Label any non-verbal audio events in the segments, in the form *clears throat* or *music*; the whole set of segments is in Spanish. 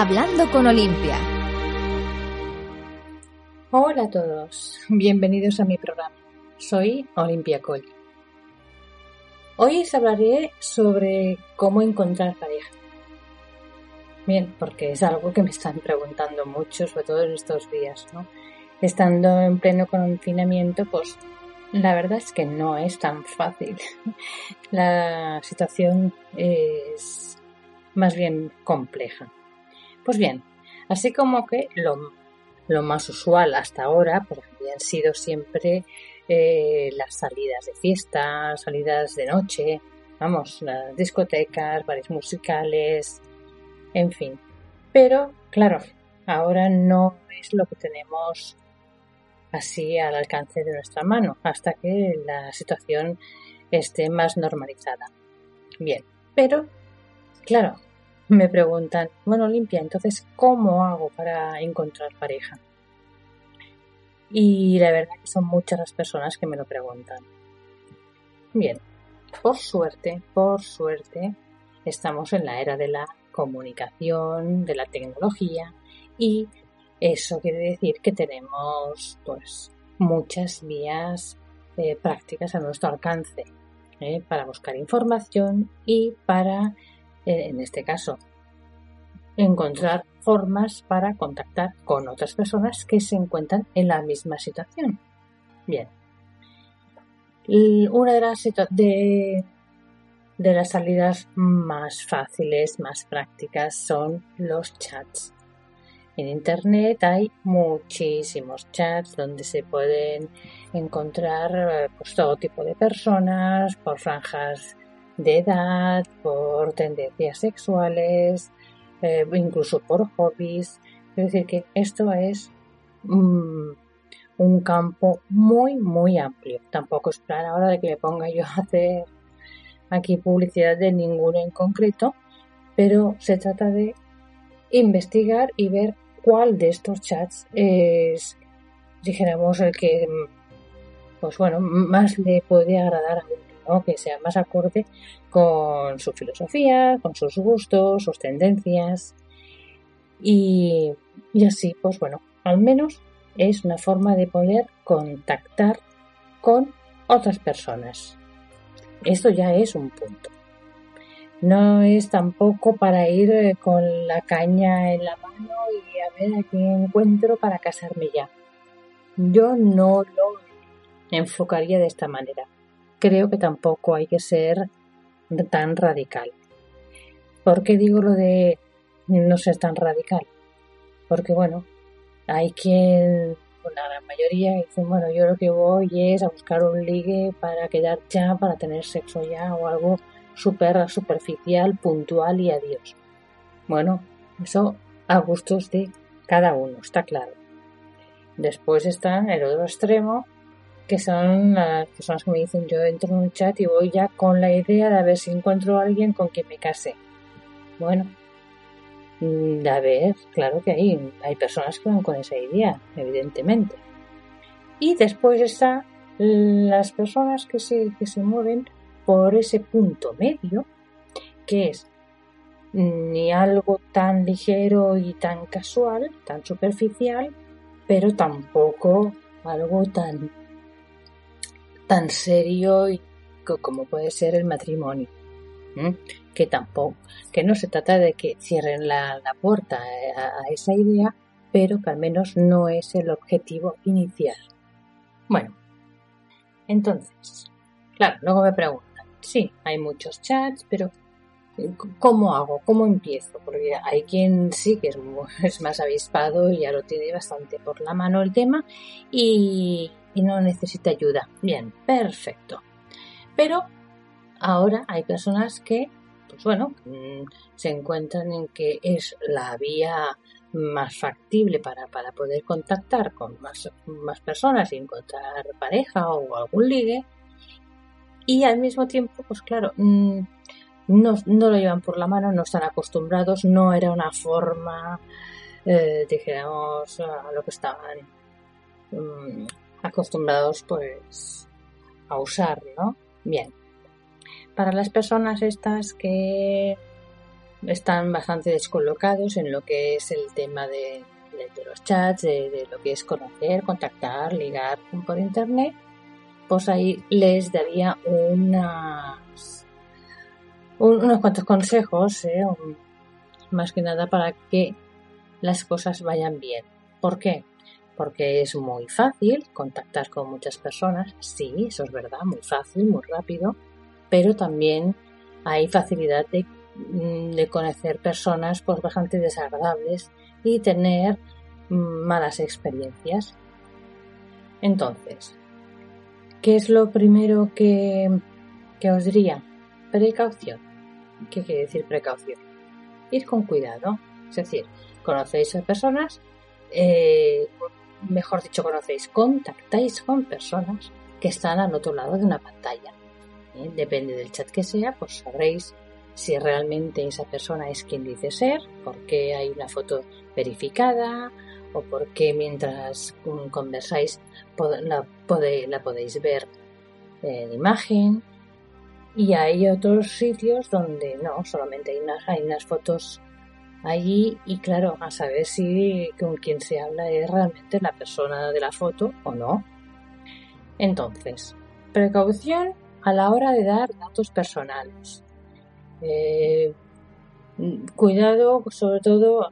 Hablando con Olimpia. Hola a todos, bienvenidos a mi programa. Soy Olimpia Cole. Hoy os hablaré sobre cómo encontrar pareja. Bien, porque es algo que me están preguntando mucho, sobre todo estos días, ¿no? Estando en pleno confinamiento, pues la verdad es que no es tan fácil. *laughs* La situación es más bien compleja. Pues bien, así como que lo, más usual hasta ahora pues habían sido siempre eh, las salidas de fiesta, salidas de noche, vamos, las discotecas, bares musicales, en fin. Pero, claro, ahora no es lo que tenemos así al alcance de nuestra mano hasta que la situación esté más normalizada. Bien, pero claro, *laughs* me preguntan, bueno, limpia, entonces, ¿cómo hago para encontrar pareja? Y la verdad que son muchas las personas que me lo preguntan. Bien, por suerte, por suerte, estamos en la era de la comunicación, de la tecnología y eso quiere decir que tenemos pues muchas vías eh, prácticas a nuestro alcance eh, para buscar información y para, en este caso, encontrar formas para contactar con otras personas que se encuentran en la misma situación. Bien. Una de las, de, de las salidas más fáciles, más prácticas son los chats en Internet hay muchísimos chats donde se pueden encontrar eh, pues, todo tipo de personas por franjas de edad, por tendencias sexuales, eh, incluso por hobbies. Es decir, que esto es mm, un campo muy, muy amplio. Tampoco es plan ahora de que me ponga yo a hacer aquí publicidad de ninguno en concreto, pero se trata de investigar y ver cuál de estos chats es, dijéramos, el que, pues bueno, más le puede agradar a que sea más acorde con su filosofía, con sus gustos, sus tendencias. Y, y así, pues bueno, al menos es una forma de poder contactar con otras personas. Esto ya es un punto. No es tampoco para ir eh, con la caña en la mano y a ver a quién encuentro para casarme ya. Yo no lo enfocaría de esta manera. Creo que tampoco hay que ser tan radical. ¿Por qué digo lo de no ser tan radical? Porque bueno, hay quien, la gran mayoría, dicen, bueno, yo lo que voy es a buscar un ligue para quedar ya, para tener sexo ya o algo super superficial, puntual y adiós. Bueno, eso a gustos de cada uno, está claro. Después está el otro extremo, que son las personas que me dicen yo entro en un chat y voy ya con la idea de a ver si encuentro a alguien con quien me case. Bueno, mm, a ver, claro que hay, hay personas que van con esa idea, evidentemente. Y después está las personas que se, que se mueven por ese punto medio, que es ni algo tan ligero y tan casual, tan superficial, pero tampoco algo tan, tan serio y como puede ser el matrimonio. Que tampoco, que no se trata de que cierren la, puerta a, a esa idea, pero que al menos no es el objetivo inicial. Bueno, entonces, claro, luego me pregunto, sí, hay muchos chats, pero eh, ¿cómo hago? ¿Cómo empiezo? Porque hay quien sí que *laughs* es, más avispado y ya lo tiene bastante por la mano el tema y, no necesita ayuda. Bien, perfecto. Pero ahora hay personas que, pues bueno, mm, se encuentran en que es la vía más factible para, para poder contactar con más, más personas y encontrar pareja o algún ligue y al mismo tiempo, pues claro, mm, no, lo llevan por la mano, no están acostumbrados, no era una forma, eh, dijéramos, a lo que estaban mm, acostumbrados pues a usar, ¿no? Bien. Para las personas estas que están bastante descolocados en lo que es el tema de, los chats, de, lo que es conocer, contactar, ligar por internet, pues ahí les daría unas, unos cuantos consejos, ¿eh? más que nada para que las cosas vayan bien. ¿Por qué? Porque es muy fácil contactar con muchas personas, sí, eso es verdad, muy fácil, muy rápido, pero también hay facilidad de, mm, conocer personas pues bastante desagradables y tener mm, malas experiencias. Entonces, ¿qué es lo primero que, que os diría? Precaución. ¿Qué quiere decir precaución? Ir con cuidado. Es decir, conocéis a personas, eh, mejor dicho, conocéis, contactáis con personas que están al otro lado de una pantalla. ¿eh? Depende del chat que sea, pues sabréis si realmente esa persona es quien dice ser, porque hay una foto verificada o porque mientras conversáis la, podéis ver en imagen. Y hay otros sitios donde no, solamente hay unas, hay unas fotos allí y claro, a saber si con quien se habla es realmente la persona de la foto o no. Entonces, precaución a la hora de dar datos personales. Eh, cuidado sobre todo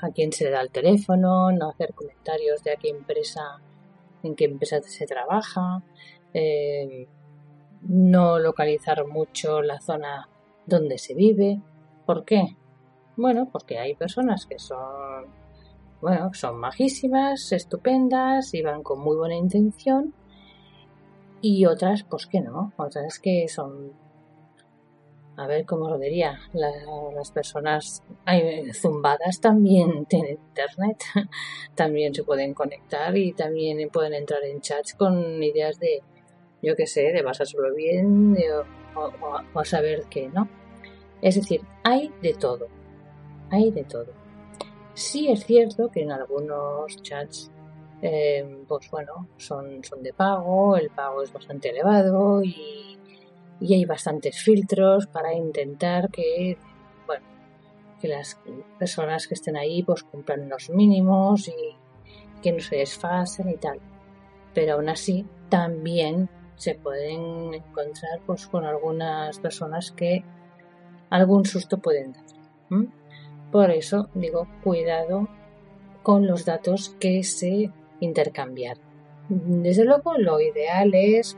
a quien se le da el teléfono, no hacer comentarios de a qué empresa, en qué empresa se trabaja, eh, no localizar mucho la zona donde se vive. ¿Por qué? Bueno, porque hay personas que son, bueno, son majísimas, estupendas y van con muy buena intención y otras, pues que no, otras que son, a ver cómo lo diría, las personas hay, zumbadas también *laughs* tienen internet, también se pueden conectar y también pueden entrar en chats con ideas de, yo qué sé, de pasárselo bien o, o a saber qué, ¿no? Es decir, hay de todo hay de todo. Sí es cierto que en algunos chats, eh, pues bueno, son, son de pago, el pago es bastante elevado y, y hay bastantes filtros para intentar que, bueno, que las personas que estén ahí pues cumplan los mínimos y que no se desfasen y tal. Pero aún así también se pueden encontrar pues con algunas personas que algún susto pueden dar. Por eso digo, cuidado con los datos que se intercambian. Desde luego, lo ideal es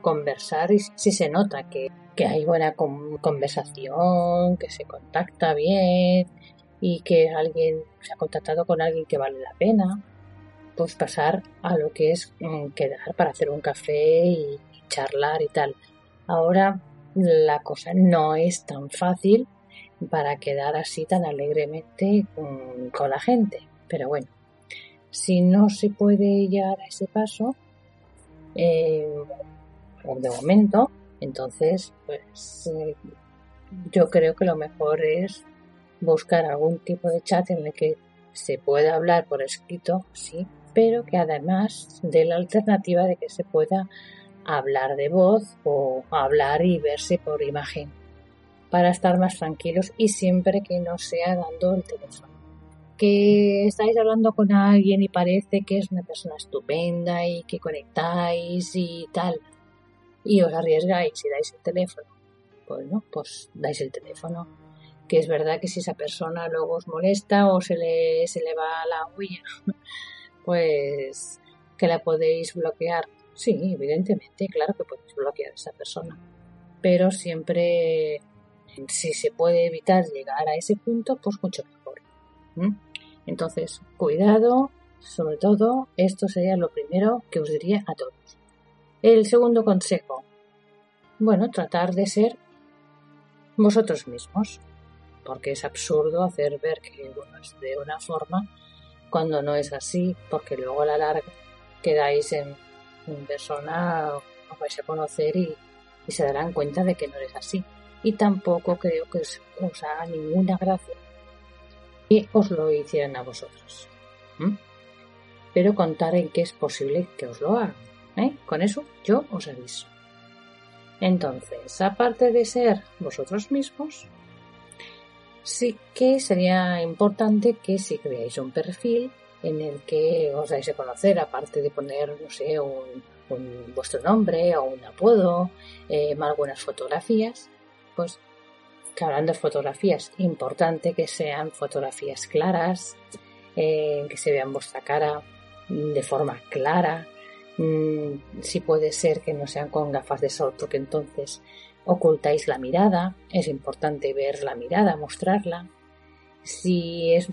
conversar y si se nota que, hay buena conversación, que se contacta bien y que alguien se ha contactado con alguien que vale la pena, pues pasar a lo que es mm, quedar para hacer un café y charlar y tal. Ahora la cosa no es tan fácil para quedar así tan alegremente con, la gente. Pero bueno, si no se puede llegar a ese paso, eh, de momento, entonces, pues eh, yo creo que lo mejor es buscar algún tipo de chat en el que se pueda hablar por escrito, sí, pero que además dé la alternativa de que se pueda hablar de voz o hablar y verse por imagen para estar más tranquilos y siempre que no sea dando el teléfono. Que estáis hablando con alguien y parece que es una persona estupenda y que conectáis y tal, y os arriesgáis y dais el teléfono, pues no, pues dais el teléfono. Que es verdad que si esa persona luego os molesta o se le, se le va la huella, *laughs* pues que la podéis bloquear. Sí, evidentemente, claro que podéis bloquear a esa persona. Pero siempre si se puede evitar llegar a ese punto, pues mucho mejor. Entonces, cuidado, sobre todo, esto sería lo primero que os diría a todos. El segundo consejo, bueno, tratar de ser vosotros mismos, porque es absurdo hacer ver que uno es de una forma cuando no es así, porque luego a la larga quedáis en, persona, os vais a conocer y, se darán cuenta de que no es así y tampoco creo que os, haga ninguna gracia que os lo hicieran a vosotros. Pero contar en que es posible que os lo hagan. ¿eh? Con eso yo os aviso. Entonces, aparte de ser vosotros mismos, sí que sería importante que si creáis un perfil en el que os dais a conocer, aparte de poner, no sé, un, vuestro nombre o un apodo, eh, algunas fotografías, pues que hablando de fotografías, importante que sean fotografías claras, eh, que se vean vuestra cara de forma clara, mm, si puede ser que no sean con gafas de sol, porque entonces ocultáis la mirada, es importante ver la mirada, mostrarla. Si es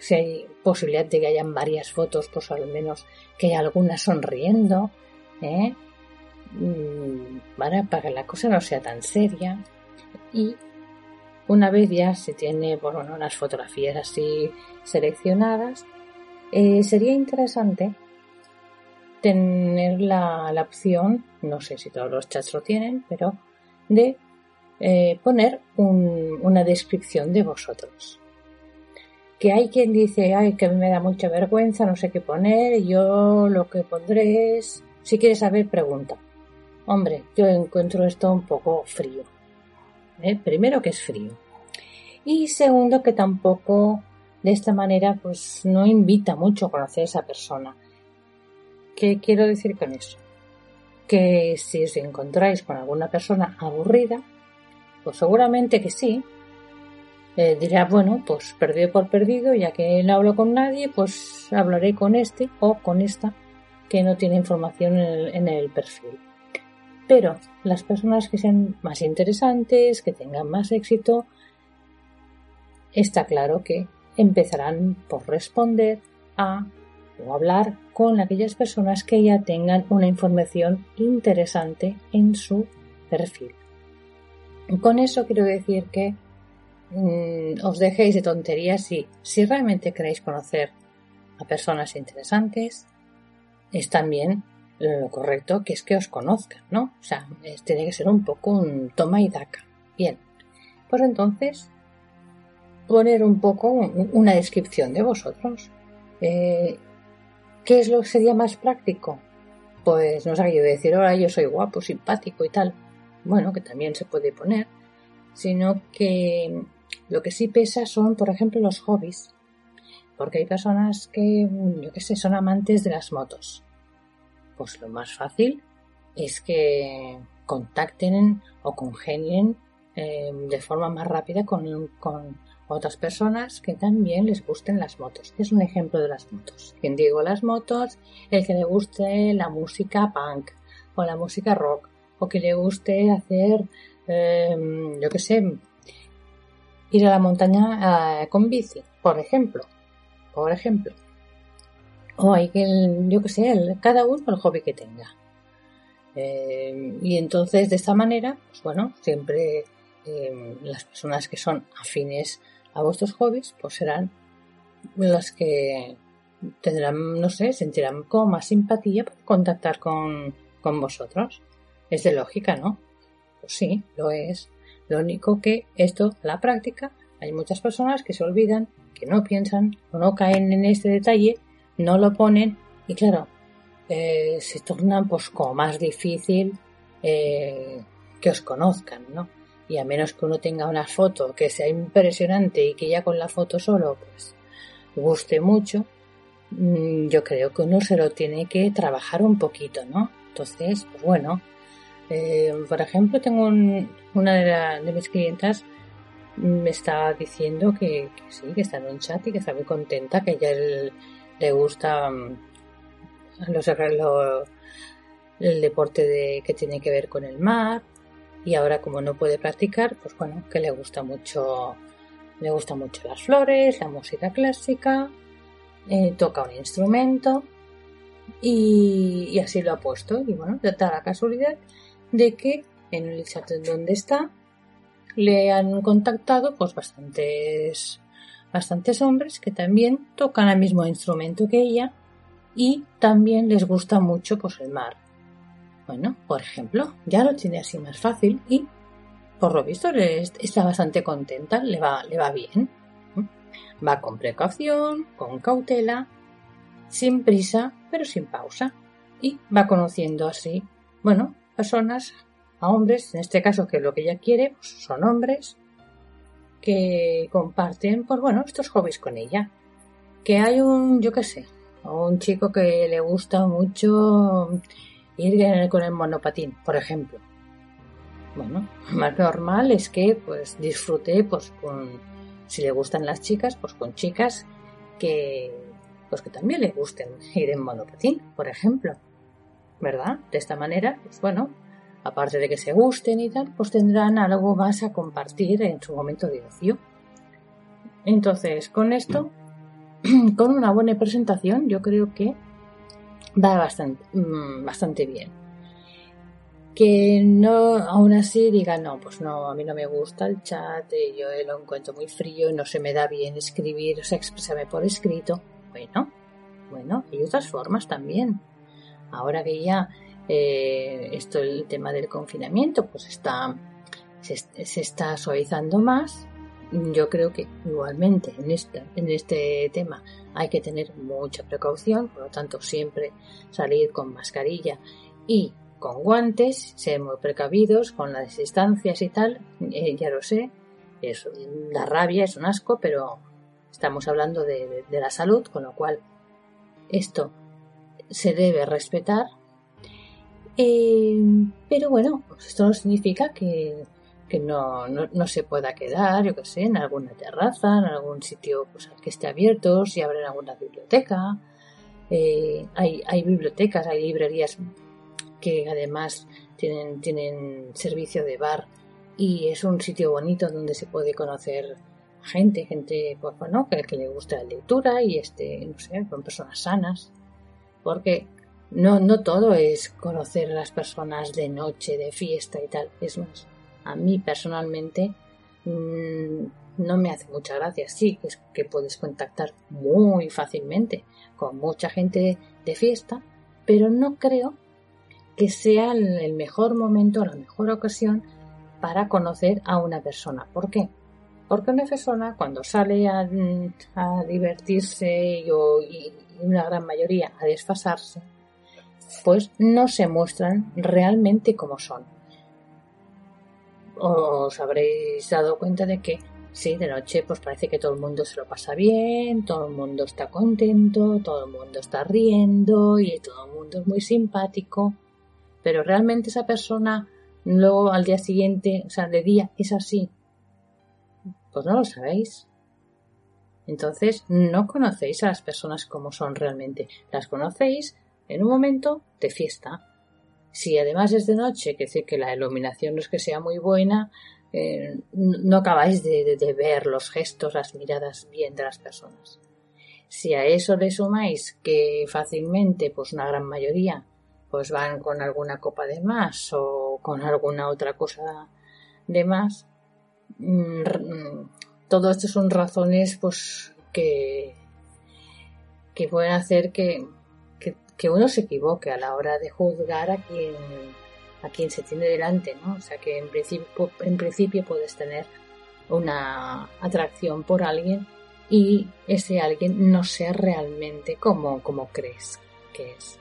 si hay posibilidad de que hayan varias fotos, pues al menos que haya alguna sonriendo, ¿eh? Mm, para que la cosa no sea tan seria. Y una vez ya se tiene bueno, las fotografías así seleccionadas, eh, sería interesante tener la, la, opción, no sé si todos los chats lo tienen, pero de eh, poner una descripción de vosotros. Que hay quien dice, ay, que me da mucha vergüenza, no sé qué poner, yo lo que pondré es, si quieres saber, pregunta. Hombre, yo encuentro esto un poco frío. ¿eh? Primero que es frío. Y segundo que tampoco de esta manera pues no invita mucho a conocer a esa persona. ¿Qué quiero decir con eso? que si os encontráis con alguna persona aburrida, pues seguramente que sí. Eh, dirá, bueno, pues perdido por perdido, ya que no hablo con nadie, pues hablaré con este o con esta que no tiene información en el, perfil. Pero las personas que sean más interesantes, que tengan más éxito, está claro que empezarán por responder a o hablar con aquellas personas que ya tengan una información interesante en su perfil. Con eso quiero decir que mm, os dejéis de tonterías y si realmente queréis conocer a personas interesantes, es también lo correcto que es que os conozcan, ¿no? O sea, tiene que ser un poco un toma y daca. Bien, pues entonces poner un poco una descripción de vosotros. Eh, ¿Qué es lo que sería más práctico? Pues no sé, yo decir, ahora yo soy guapo, simpático y tal. Bueno, que también se puede poner. Sino que lo que sí pesa son, por ejemplo, los hobbies. Porque hay personas que, yo qué sé, son amantes de las motos. Pues lo más fácil es que contacten o congenien eh, de forma más rápida con, con otras personas que también les gusten las motos. Es un ejemplo de las motos. Quien digo las motos, el que le guste la música punk o la música rock o que le guste hacer, em, yo qué sé, ir a la montaña eh, con bici, por ejemplo. Por ejemplo. O hay que, yo qué sé, cada uno el hobby que tenga. Em, y entonces de esta manera, pues bueno, siempre em, las personas que son afines a vuestros hobbies, pues serán las que tendrán, no sé, sentirán como más simpatía por contactar con, con vosotros. Es de lógica, ¿no? Pues sí, lo es. Lo único que esto, la práctica, hay muchas personas que se olvidan, que no piensan o no caen en este detalle, no lo ponen y claro, eh, se torna pues como más difícil eh, que os conozcan, ¿no? y a menos que uno tenga una foto que sea impresionante y que ya con la foto solo pues guste mucho, mm, yo creo que uno se lo tiene que trabajar un poquito, ¿no? Entonces, pues bueno, eh, por ejemplo, tengo una de, mis clientas me está diciendo que, sí, que está en un chat y que está muy contenta, que a ella le gusta mm, los, el deporte de, que tiene que ver con el mar, y ahora como no puede practicar, pues bueno, que le gusta mucho, le gusta mucho las flores, la música clásica, eh, toca un instrumento y, así lo ha puesto. Y bueno, da la casualidad de que en el chat donde está le han contactado pues bastantes bastantes hombres que también tocan el mismo instrumento que ella y también les gusta mucho pues el mar bueno, por ejemplo, ya lo tiene así más fácil y, por lo visto, está bastante contenta, le va, le va bien. Va con precaución, con cautela, sin prisa, pero sin pausa. Y va conociendo así, bueno, personas, a hombres, en este caso que lo que ella quiere pues, son hombres, que comparten, pues bueno, estos hobbies con ella. Que hay un, yo qué sé, un chico que le gusta mucho ir con el monopatín, por ejemplo. Bueno, *laughs* más normal es que pues disfrute pues con si le gustan las chicas, pues con chicas que pues que también le gusten ir en monopatín, por ejemplo. ¿Verdad? De esta manera, pues bueno, aparte de que se gusten y tal, pues tendrán algo más a compartir en su momento de ocio. Entonces, con esto, *clears throat* con una buena presentación, yo creo que va bastante, mm, bastante bien. Que no, aún así diga, no, pues no, a mí no me gusta el chat, eh, yo lo encuentro muy frío, no se me da bien escribir, o sea, expresarme por escrito. Bueno, bueno, hay otras formas también. Ahora que ya eh, esto, el tema del confinamiento, pues está, se, se, está suavizando más. Yo creo que igualmente en este, en este tema hay que tener mucha precaución, por lo tanto siempre salir con mascarilla y con guantes, ser muy precavidos con las distancias y tal, eh, ya lo sé, es la rabia, es un asco, pero estamos hablando de, la salud, con lo cual esto se debe respetar. Eh, pero bueno, esto no significa que, no, no, se pueda quedar, yo que sé, en alguna terraza, en algún sitio pues, que esté abierto, si abren alguna biblioteca. Eh, hay, hay bibliotecas, hay librerías que además tienen, tienen servicio de bar y es un sitio bonito donde se puede conocer gente, gente pues, bueno, que, que le gusta la lectura y este, no sé, con personas sanas, porque no, no todo es conocer a las personas de noche, de fiesta y tal, es más, a mí personalmente mmm, no me hace mucha gracia, sí, es que puedes contactar muy fácilmente con mucha gente de fiesta, pero no creo que sea el mejor momento, la mejor ocasión para conocer a una persona. ¿Por qué? Porque una persona cuando sale a, divertirse y, una gran mayoría a desfasarse, pues no se muestran realmente como son. Os habréis dado cuenta de que sí, de noche pues parece que todo el mundo se lo pasa bien, todo el mundo está contento, todo el mundo está riendo y todo el mundo es muy simpático pero realmente esa persona luego al día siguiente, o sea, de día, es así. Pues no lo sabéis. Entonces, no conocéis a las personas como son realmente. Las conocéis en un momento de fiesta. Si además es de noche, que decir que la iluminación no es que sea muy buena, eh, no acabáis de, ver los gestos, las miradas bien de las personas. Si a eso le sumáis que fácilmente, pues una gran mayoría pues van con alguna copa de más o con alguna otra cosa de más. Mm, todo esto son razones pues que, que pueden hacer que, que, uno se equivoque a la hora de juzgar a quien, a quien se tiene delante, ¿no? O sea que en principio, en principio puedes tener una atracción por alguien y ese alguien no sea realmente como, como crees que es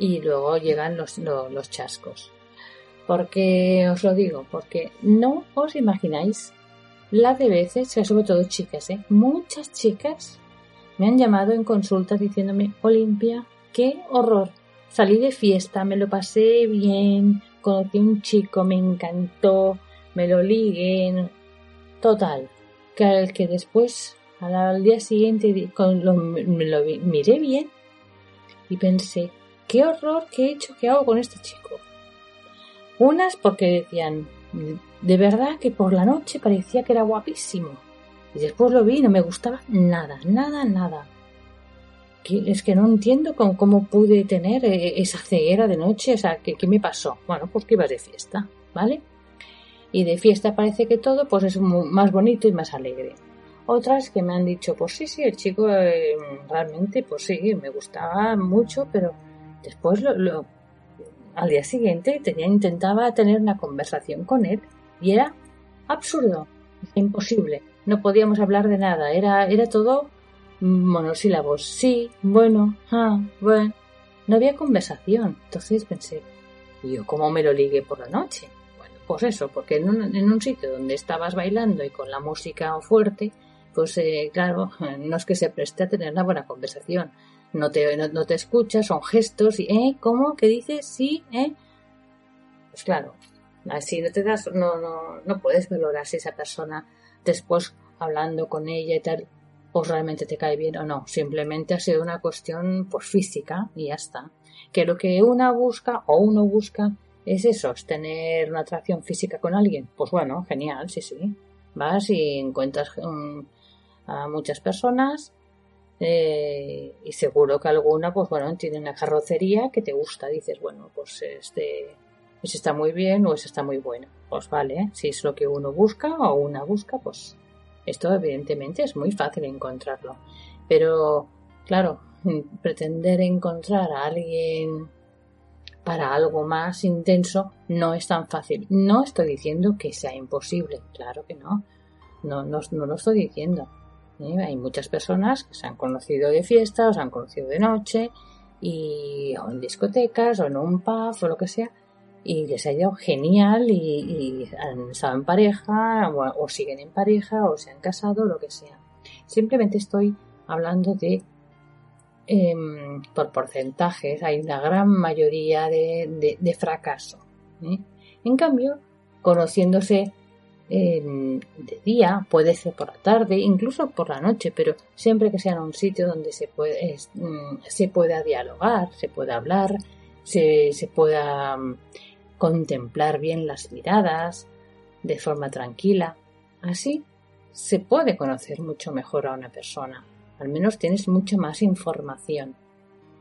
y luego llegan los, los, chascos. Porque os lo digo, porque no os imagináis la de veces, sobre todo chicas, ¿eh? muchas chicas me han llamado en consulta diciéndome, Olimpia, qué horror. Salí de fiesta, me lo pasé bien, conocí un chico, me encantó, me lo ligué. Total, que al que después, al, día siguiente, con lo, me lo miré bien y pensé, qué horror que he hecho, qué hago con este chico. Unas porque decían, de verdad que por la noche parecía que era guapísimo. Y después lo vi y no me gustaba nada, nada, nada. Es que no entiendo cómo, pude tener eh, esa ceguera de noche, o sea, ¿qué, me pasó? Bueno, pues que ibas de fiesta, ¿vale? Y de fiesta parece que todo pues es más bonito y más alegre. Otras que me han dicho, pues sí, sí, el chico eh, realmente, pues sí, me gustaba mucho, pero Después, lo, al día siguiente, tenía, intentaba tener una conversación con él y era absurdo, imposible. No podíamos hablar de nada, era, era todo monosílabos. Sí, bueno, ah, bueno. No había conversación. Entonces pensé, ¿y yo cómo me lo ligué por la noche? Bueno, Pues eso, porque en un, en un sitio donde estabas bailando y con la música fuerte, pues eh, claro, *laughs* no es que se preste a tener una buena conversación. No te, no, te escuchas, son gestos y, ¿eh? ¿Cómo? ¿Qué dices? Sí, ¿eh? Pues claro, así no te das, no, no, no puedes valorar si esa persona después hablando con ella y tal, pues realmente te cae bien o no. Simplemente ha sido una cuestión pues física y ya está. Que lo que una busca o uno busca es eso, es tener una atracción física con alguien. Pues bueno, genial, sí, sí. Vas y encuentras mm, a muchas personas eh, y seguro que alguna, pues bueno, tiene una carrocería que te gusta. Dices, bueno, pues este, ese está muy bien o ese está muy bueno. Pues vale, si es lo que uno busca o una busca, pues esto evidentemente es muy fácil encontrarlo. Pero, claro, pretender encontrar a alguien para algo más intenso no es tan fácil. No estoy diciendo que sea imposible, claro que no. No, no, no lo estoy diciendo. ¿eh? Hay muchas personas que se han conocido de fiesta o se han conocido de noche y o en discotecas o en un pub o lo que sea y les ha ido genial y, han estado en pareja o, siguen en pareja o se han casado lo que sea. Simplemente estoy hablando de em, por porcentajes hay una gran mayoría de, de, fracaso. ¿eh? En cambio, conociéndose de día, puede ser por la tarde, incluso por la noche, pero siempre que sea en un sitio donde se, puede, mm, se pueda dialogar, se pueda hablar, se, se pueda contemplar bien las miradas de forma tranquila. Así se puede conocer mucho mejor a una persona. Al menos tienes mucha más información.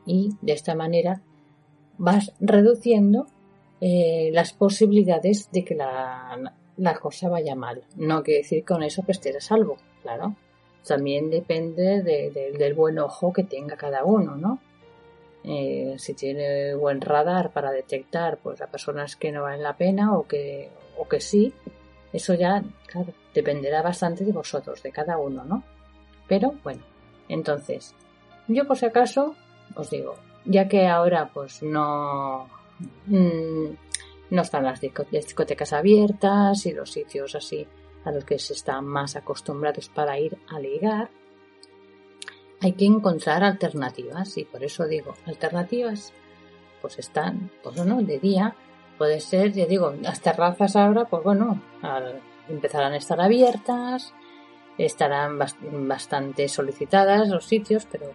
Y de esta manera vas reduciendo eh, las posibilidades de que la, la cosa vaya mal. No quiere decir con eso que estés a salvo, claro. También depende del buen ojo que tenga cada uno, ¿no? Eh, si tiene buen radar para detectar pues a personas que no valen la pena o que, o que sí, eso ya, claro, dependerá bastante de vosotros, de cada uno, ¿no? Pero bueno, entonces, yo por si acaso os digo, ya que ahora pues no, mm, no están las discotecas abiertas y los sitios así a los que se están más acostumbrados para ir a ligar. Hay que encontrar alternativas y por eso digo, alternativas pues están, pues bueno, de día puede ser, ya digo, las terrazas ahora, pues bueno, empezarán a estar abiertas, estarán bastante solicitadas los sitios, pero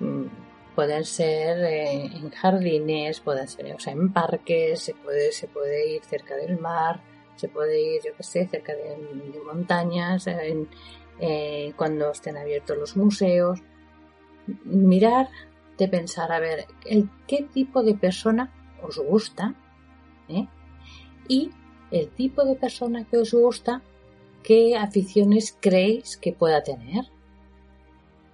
mm, pueden ser eh, en jardines, pueden ser, o sea, en parques, se puede, se puede ir cerca del mar, se puede ir, yo qué sé, cerca de, montañas, eh, cuando estén abiertos los museos. Mirar, de pensar, a ver, qué tipo de persona os gusta, ¿eh? y el tipo de persona que os gusta, qué aficiones creéis que pueda tener.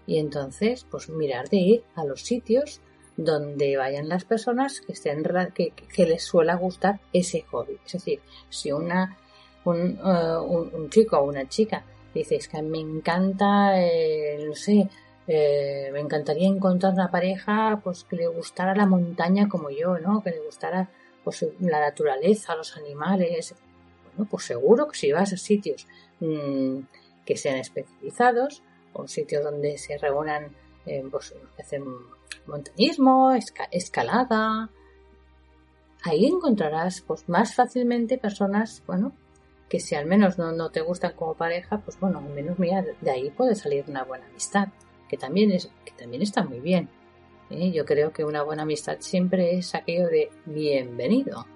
Y entonces, pues mirar de ir a los sitios donde vayan las personas que les suele gustar ese hobby. Es decir, si una un, uh, chico o una chica dice es que me encanta, eh, no sé, eh, me encantaría encontrar una pareja pues que le gustara la montaña como yo, ¿no? Que le gustara pues la naturaleza, los animales. Bueno, pues seguro que si vas a sitios mm, que sean especializados, un sitio donde se reúnan, eh, pues, hacen montañismo, escalada. Ahí encontrarás pues más fácilmente personas, bueno, que si al menos no, te gustan como pareja, pues bueno, al menos mira, de ahí puede salir una buena amistad, que también es, que también está muy bien. ¿eh? Yo creo que una buena amistad siempre es aquello de bienvenido.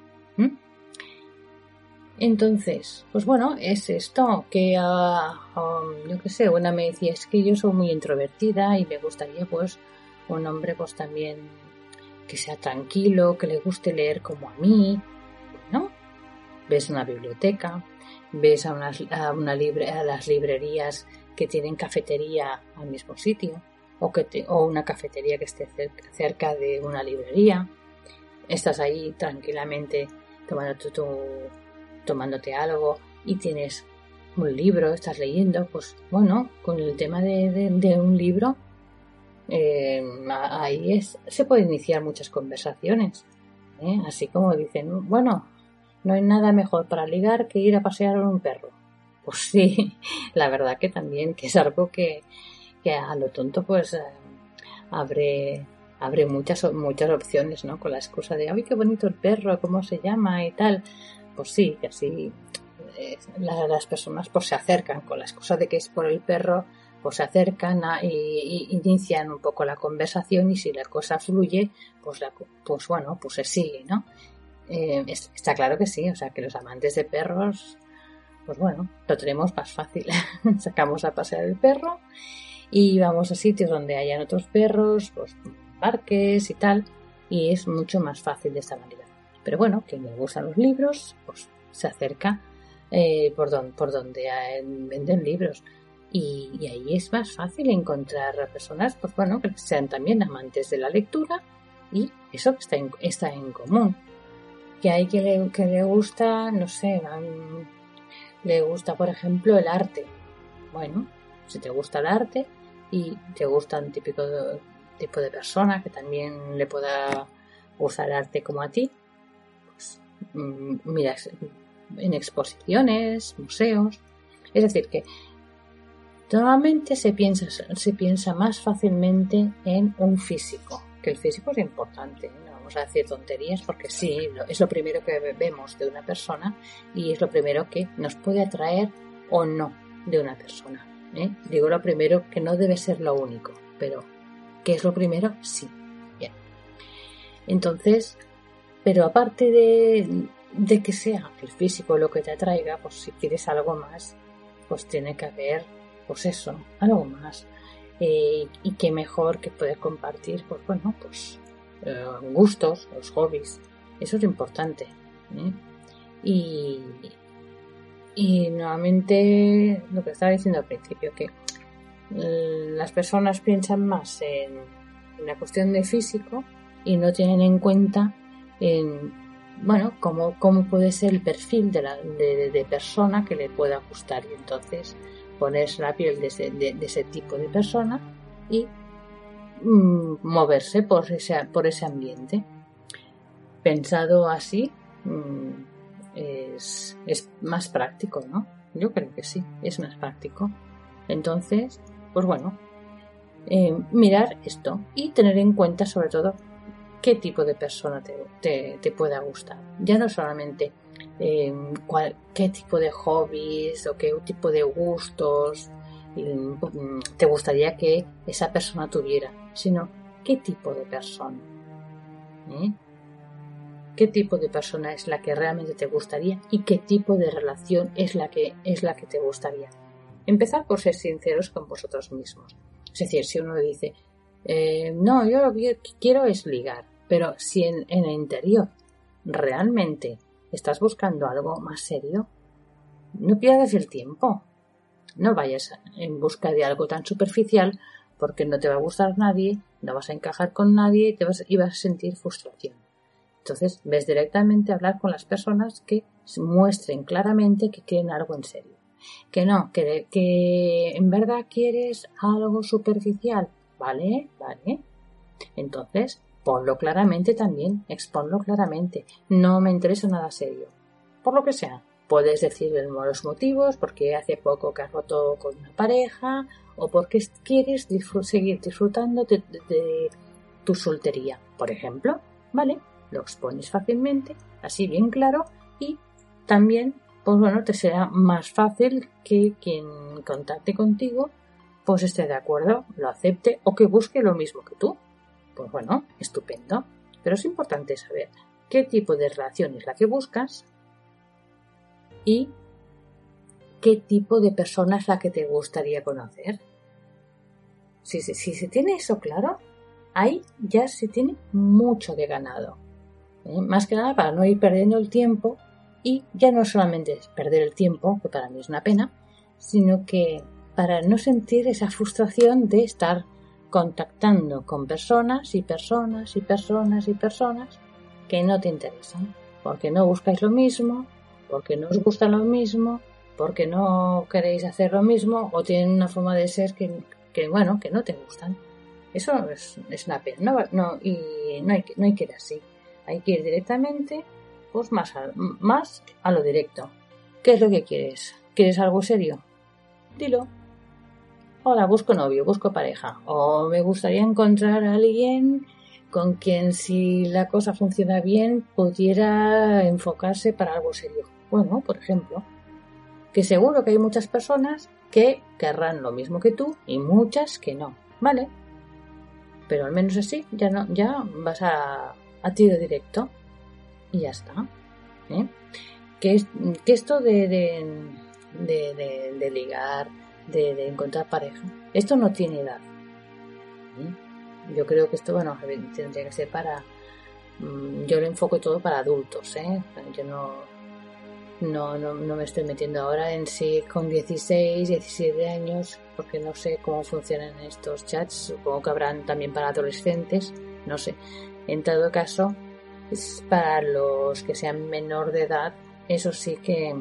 Entonces, pues bueno, es esto, que uh, yo qué sé, una me decía, es que yo soy muy introvertida y me gustaría pues un hombre pues también que sea tranquilo, que le guste leer como a mí, ¿no? Ves una biblioteca, ves a, unas, a, una libre, a las librerías que tienen cafetería al mismo sitio, o, que o una cafetería que esté cerca, de una librería, estás ahí tranquilamente tomando tu tomándote algo y tienes un libro, estás leyendo, pues bueno, con el tema de, un libro, eh, ahí es, se puede iniciar muchas conversaciones. ¿eh? Así como dicen, bueno, no hay nada mejor para ligar que ir a pasear con un perro. Pues sí, *laughs* la verdad que también, que es algo que, que a lo tonto pues eh, abre, abre muchas, muchas opciones, ¿no? Con la excusa de, ay, qué bonito el perro, cómo se llama y tal. Pues sí, que así eh, las personas pues se acercan con la excusa de que es por el perro, pues se acercan y, inician un poco la conversación y si la cosa fluye, pues, pues bueno, pues se sigue, ¿no? Eh, está claro que sí, o sea que los amantes de perros, pues bueno, lo tenemos más fácil. *laughs* Sacamos a pasear el perro y vamos a sitios donde hayan otros perros, pues parques y tal, y es mucho más fácil de esta manera. Pero bueno, quien le gustan los libros, pues se acerca eh, por, por donde venden libros. Y, ahí es más fácil encontrar personas, pues bueno, que sean también amantes de la lectura y eso está en, está en común. Que hay que le, gusta, no sé, le gusta, por ejemplo, el arte. Bueno, si te gusta el arte y te gusta un típico tipo de persona que también le pueda gustar el arte como a ti, pues mm, en exposiciones, museos. Es decir, que normalmente se piensa, se piensa más fácilmente en un físico, que el físico es importante. Vamos a decir tonterías porque sí, es lo primero que vemos de una persona y es lo primero que nos puede atraer o no de una persona. ¿eh? Digo lo primero que no debe ser lo único, pero ¿qué es lo primero? Sí. Bien. Entonces, pero aparte de, de que sea el físico lo que te atraiga, pues si quieres algo más, pues tiene que haber, pues eso, algo más. Eh, y qué mejor que poder compartir, pues bueno, pues gustos, los hobbies. Eso es importante. ¿eh? Y, y nuevamente lo que estaba diciendo al principio, que las personas piensan más en, en la cuestión de físico y no tienen en cuenta en bueno, cómo, cómo puede ser el perfil de, la, de, persona que le pueda gustar y entonces ponerse la piel de ese, de, ese tipo de persona y mm, moverse por ese, por ese ambiente. Pensado así mm, es, es más práctico, ¿no? Yo creo que sí, es más práctico. Entonces, pues bueno, eh, mirar esto y tener en cuenta sobre todo qué tipo de persona te, te, pueda gustar. Ya no solamente eh, qué tipo de hobbies o qué tipo de gustos te gustaría que esa persona tuviera, sino qué tipo de persona. ¿eh? ¿Qué tipo de persona es la que realmente te gustaría y qué tipo de relación es la que es la que te gustaría? Empezar por ser sinceros con vosotros mismos. Es decir, si uno dice, eh, no, yo lo que quiero es ligar, pero si en, el interior realmente estás buscando algo más serio, no pierdas el tiempo. No vayas en busca de algo tan superficial porque no te va a gustar nadie, no vas a encajar con nadie y, te vas, a sentir frustración. Entonces, ves directamente a hablar con las personas que muestren claramente que quieren algo en serio. Que no, que, que en verdad quieres algo superficial. ¿Vale? ¿Vale? Entonces, Ponlo claramente también, exponlo claramente. No me interesa nada serio. Por lo que sea. Puedes decir los motivos, porque hace poco que has roto con una pareja, o porque quieres seguir disfrutando de, tu soltería, por ejemplo. ¿Vale? Lo expones fácilmente, así bien claro, y también, pues bueno, te será más fácil que quien contacte contigo, pues esté de acuerdo, lo acepte o que busque lo mismo que tú. Pues bueno, estupendo. Pero es importante saber qué tipo de relación es la que buscas y qué tipo de persona es la que te gustaría conocer. Si, se tiene eso claro, ahí ya se tiene mucho de ganado. ¿eh? Más que nada para no ir perdiendo el tiempo y ya no solamente es perder el tiempo, que para mí es una pena, sino que para no sentir esa frustración de estar contactando con personas y personas y personas y personas que no te interesan, porque no buscáis lo mismo, porque no os gusta lo mismo, porque no queréis hacer lo mismo o tienen una forma de ser que, bueno, que no te gustan. Eso es, una pena, no, y no hay, no hay que ir así. Hay que ir directamente pues más a, más a lo directo. ¿Qué es lo que quieres? ¿Quieres algo serio? Dilo. Hola, busco novio, busco pareja. O me gustaría encontrar a alguien con quien si la cosa funciona bien pudiera enfocarse para algo serio. Bueno, por ejemplo, que seguro que hay muchas personas que querrán lo mismo que tú y muchas que no, ¿vale? Pero al menos así ya no, ya vas a, a tiro directo y ya está. ¿eh? Que, que esto de, de, de, ligar, de, encontrar pareja, esto no tiene edad. ¿eh? Yo creo que esto, bueno, tendría que ser para... Mm, yo lo enfoco todo para adultos, ¿eh? Yo no, no, no, no me estoy metiendo ahora en si con 16, 17 años, porque no sé cómo funcionan estos chats, supongo que habrán también para adolescentes, no sé. En todo caso, para los que sean menor de edad, eso sí que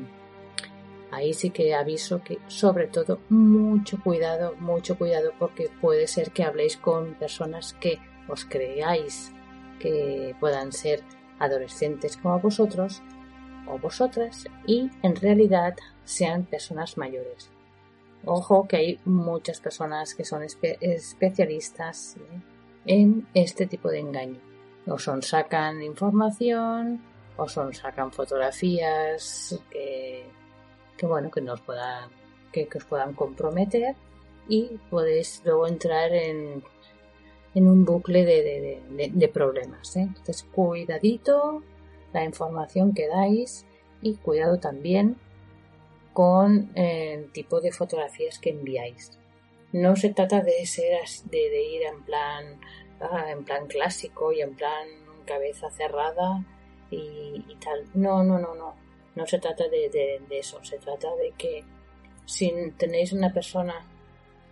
ahí sí que aviso que sobre todo mucho cuidado, mucho cuidado porque puede ser que habléis con personas que os creáis que puedan ser adolescentes como vosotros o vosotras y en realidad sean personas mayores. Ojo que hay muchas personas que son especialistas en este tipo de engaño. O son sacan información o son sacan fotografías que, bueno que nos puedan que, os puedan comprometer y podéis luego entrar en, en un bucle de, problemas. ¿eh? Entonces, cuidadito la información que dais y cuidado también con el tipo de fotografías que enviáis. No se trata de ser de, ir en plan ah, en plan clásico y en plan cabeza cerrada y, tal. No, no, no, no. No se trata de, de, eso. Se trata de que si tenéis una persona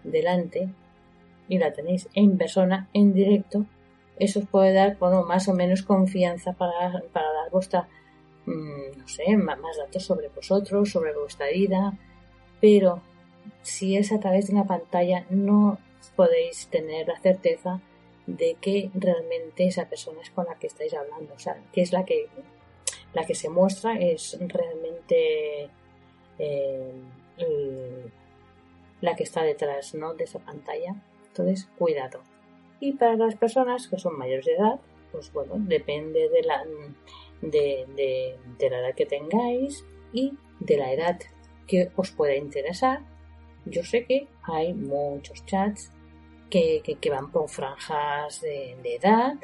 delante y la tenéis en persona, en directo, eso os puede dar, bueno, más o menos confianza para, dar vuestra, mm, no sé, más, datos sobre vosotros, sobre vuestra vida, pero si es a través de una pantalla no podéis tener la certeza de que realmente esa persona es con la que estáis hablando, o sea, que es la que la que se muestra es realmente eh, la que está detrás ¿no? de esa pantalla. Entonces, cuidado. Y para las personas que son mayores de edad, pues bueno, depende de la, de, de, la edad que tengáis y de la edad que os pueda interesar. Yo sé que hay muchos chats que, que, van por franjas de, edad,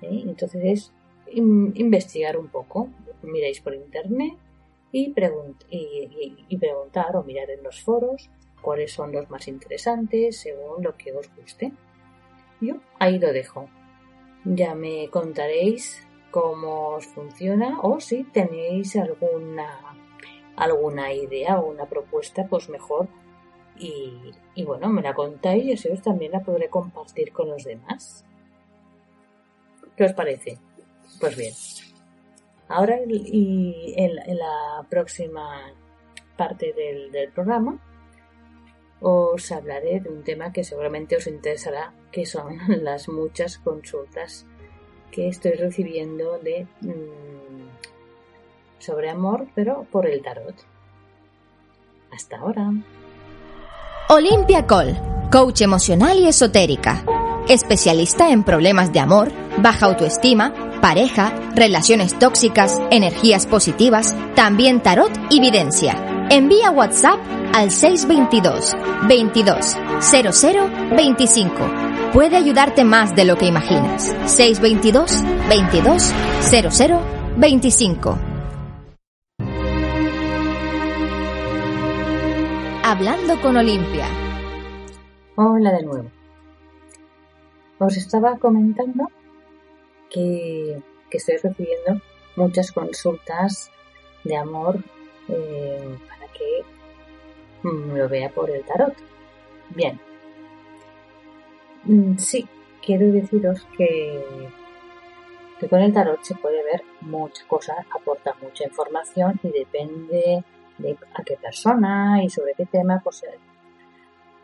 ¿eh? entonces es investigar un poco. Miráis por internet y, y, y, preguntar o mirar en los foros cuáles son los más interesantes según lo que os guste. Yo ahí lo dejo. Ya me contaréis cómo os funciona o si tenéis alguna alguna idea o una propuesta, pues mejor. Y, bueno, me la contáis y así os también la podré compartir con los demás. ¿Qué os parece? Pues bien. Ahora y en, la próxima parte del programa os hablaré de un tema que seguramente os interesará, que son *laughs* las muchas consultas que estoy recibiendo de mm, sobre amor, pero por el tarot. Hasta ahora. Olimpia Col, coach emocional y esotérica, especialista en problemas de amor, baja autoestima, pareja, relaciones tóxicas, energías positivas, también tarot y videncia. Envía WhatsApp al 622 22 00 25. Puede ayudarte más de lo que imaginas. 622 22 00 25. Hablando con Olimpia. Hola de nuevo. Os estaba comentando que, que estoy recibiendo muchas consultas de amor eh, para que lo vea por el tarot. Bien. Mm, sí, quiero deciros que, que con el tarot se puede ver muchas cosas, aporta mucha información y depende de a qué persona y sobre qué tema, pues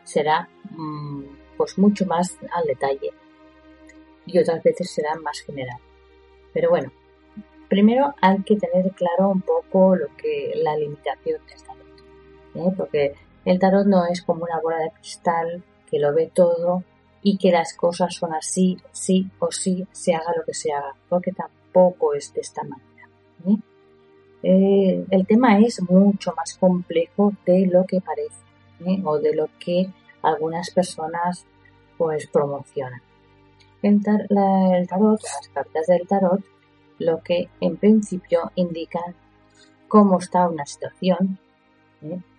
será mm, pues mucho más al detalle y otras veces será más general. Pero bueno, primero hay que tener claro un poco lo que la limitación del tarot, ¿eh? porque el tarot no es como una bola de cristal que lo ve todo y que las cosas son así, sí o sí, se haga lo que se haga, porque tampoco es de esta manera. ¿eh? Eh, el tema es mucho más complejo de lo que parece o de lo que algunas personas pues promocionan. El, tarot, las cartas del tarot, lo que en principio indican cómo está una situación.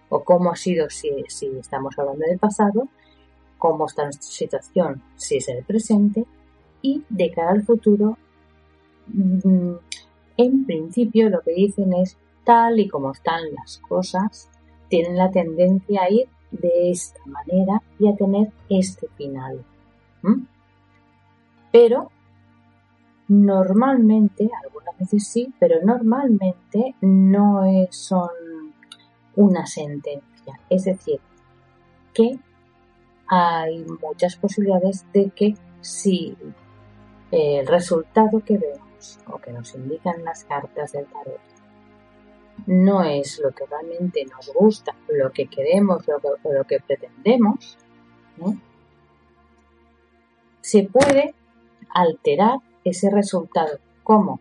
O cómo ha sido si, estamos hablando del pasado, cómo está nuestra situación si es el presente y de cara al futuro, mm, en principio lo que dicen es tal y como están las cosas, tienen la tendencia a ir de esta manera y a tener este final. Pero normalmente, algunas veces sí, pero normalmente no son una sentencia. Es decir, que hay muchas posibilidades de que si el resultado que vemos o que nos indican las cartas del tarot no es lo que realmente nos gusta, lo que queremos, lo que, lo que pretendemos, se puede alterar ese resultado. ¿Cómo?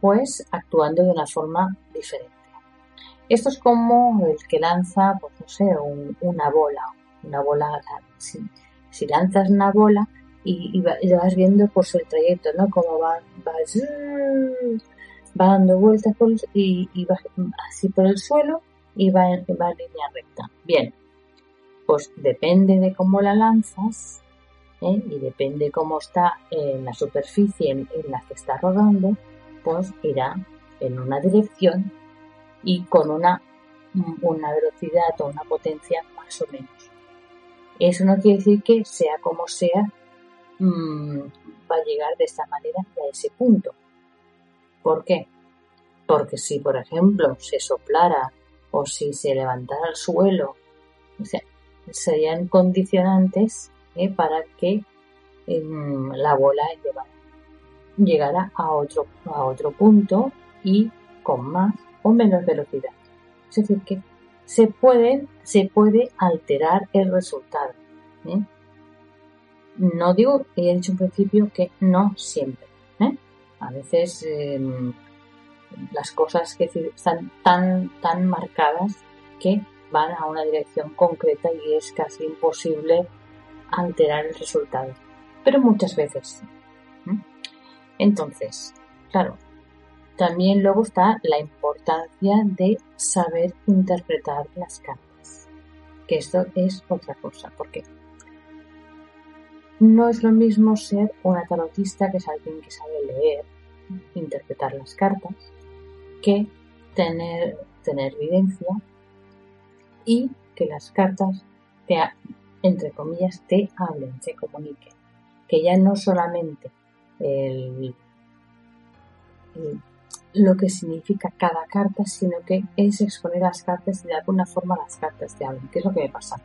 Pues actuando de una forma diferente. Esto es como el que lanza, pues no sé, una bola, una bola, si, lanzas una bola y, vas viendo pues el trayecto, ¿no? Como va, va, va dando vueltas y, y, va así por el suelo y va en, va en línea recta. Bien, pues depende de cómo la lanzas, ¿eh? y depende cómo está en la superficie en, la que está rodando, pues irá en una dirección y con una, una velocidad o una potencia más o menos. Eso no quiere decir que sea como sea, mm, va a llegar de esta manera a ese punto. ¿Por qué? Porque si, por ejemplo, se soplara o si se levantara al suelo, o sea, serían condicionantes ¿eh? para que em, la bola llegara a otro, a otro punto y con más o menos velocidad. Es decir, que se, pueden, se puede alterar el resultado. ¿eh? No digo, he dicho en principio que no siempre. ¿eh? A veces em, las cosas que están tan, tan marcadas que van a una dirección concreta y es casi imposible alterar el resultado, pero muchas veces Entonces, claro, también luego está la importancia de saber interpretar las cartas, que esto es otra cosa, porque no es lo mismo ser una tarotista, que es alguien que sabe leer, interpretar las cartas, que tener, tener evidencia y que las cartas entre comillas, te hablen, te comuniquen. Que ya no solamente lo que significa cada carta, sino que es exponer las cartas y de alguna forma las cartas te hablen, que es lo que me pasa.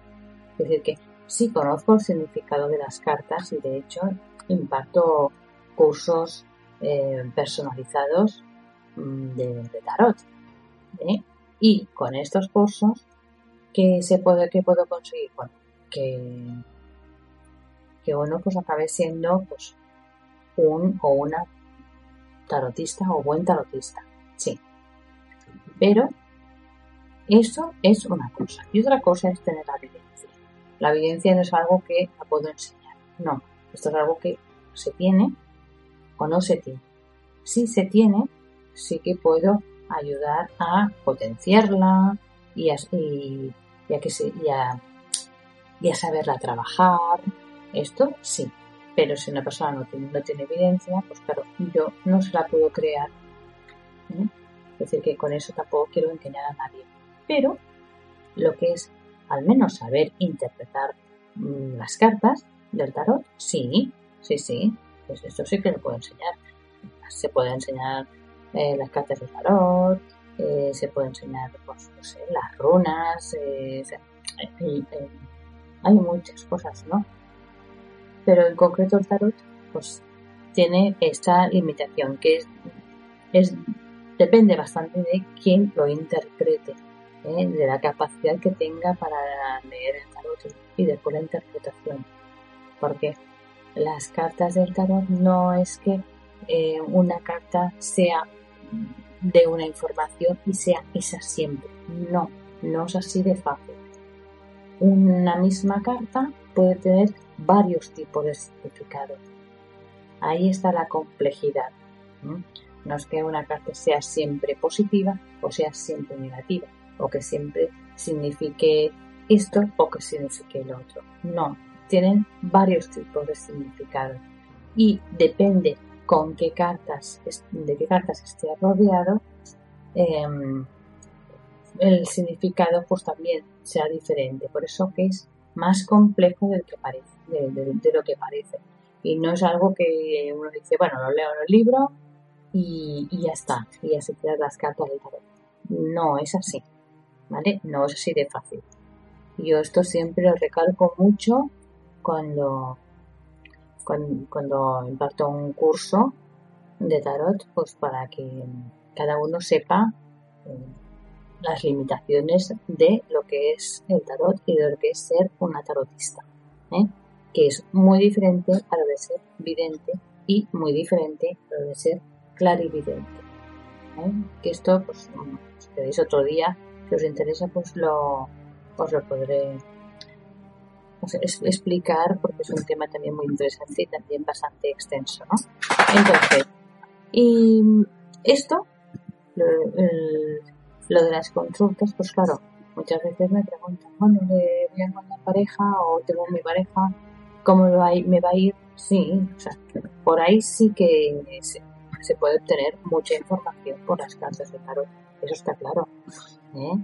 Es decir, que sí conozco el significado de las cartas y de hecho imparto cursos eh, personalizados mm, de, tarot. ¿eh? Y con estos cursos, ¿qué, se puede, ¿qué puedo conseguir? Bueno, que, que uno pues acabe siendo pues un o una tarotista o buen tarotista, sí. Pero eso es una cosa. Y otra cosa es tener la evidencia. La evidencia no es algo que la puedo enseñar. No, esto es algo que se tiene o no se tiene. Si se tiene, sí que puedo ayudar a potenciarla y a, que se, y a saberla trabajar. Esto sí, pero si una persona no tiene, no tiene evidencia, pues claro, yo no se la puedo crear. ¿eh? Es decir, que con eso tampoco quiero engañar a nadie. Pero lo que es al menos saber interpretar mm, las cartas del tarot, sí, sí, sí, pues eso sí que lo puedo enseñar. Se puede enseñar eh, las cartas del tarot, eh, se puede enseñar, pues, las runas, hay muchas cosas, ¿no? Pero en concreto el tarot, pues tiene esta limitación, que es es, depende bastante de quién lo interprete, ¿eh? de la capacidad que tenga para leer el tarot y después la interpretación. Porque las cartas del tarot no es que eh, una carta sea de una información y sea esa siempre. No, no es así de fácil. Una misma carta puede tener varios tipos de significados. Ahí está la complejidad. No es que una carta sea siempre positiva o sea siempre negativa, o que siempre signifique esto o que signifique el otro. No, tienen varios tipos de significados y depende con qué cartas, de qué cartas esté rodeado, em, el significado pues también será diferente. Por eso que es más complejo del que parece, de, lo que parece. Y no es algo que uno dice, bueno, lo leo en el libro y, ya está, y ya se quedan las cartas del tarot. No es así, ¿vale? No es así de fácil. Yo esto siempre lo recalco mucho cuando, cuando, imparto un curso de tarot, pues para que cada uno sepa eh, las limitaciones de lo que es el tarot y de lo que es ser una tarotista, ¿eh? Que es muy diferente a lo de ser vidente y muy diferente a lo de ser clarividente. ¿eh? Que esto, pues, si queréis otro día, si os interesa, pues lo, os lo podré explicar porque es un tema también muy interesante y también bastante extenso, ¿no? Entonces, y esto, lo, de las consultas, pues claro, muchas veces me preguntan, bueno, le voy a encontrar pareja o tengo mi pareja, ¿cómo me va a ir? Me va a ir? Sí, o sea, por ahí sí que se, se puede obtener mucha información por las cartas de tarot, eso está claro. ¿eh?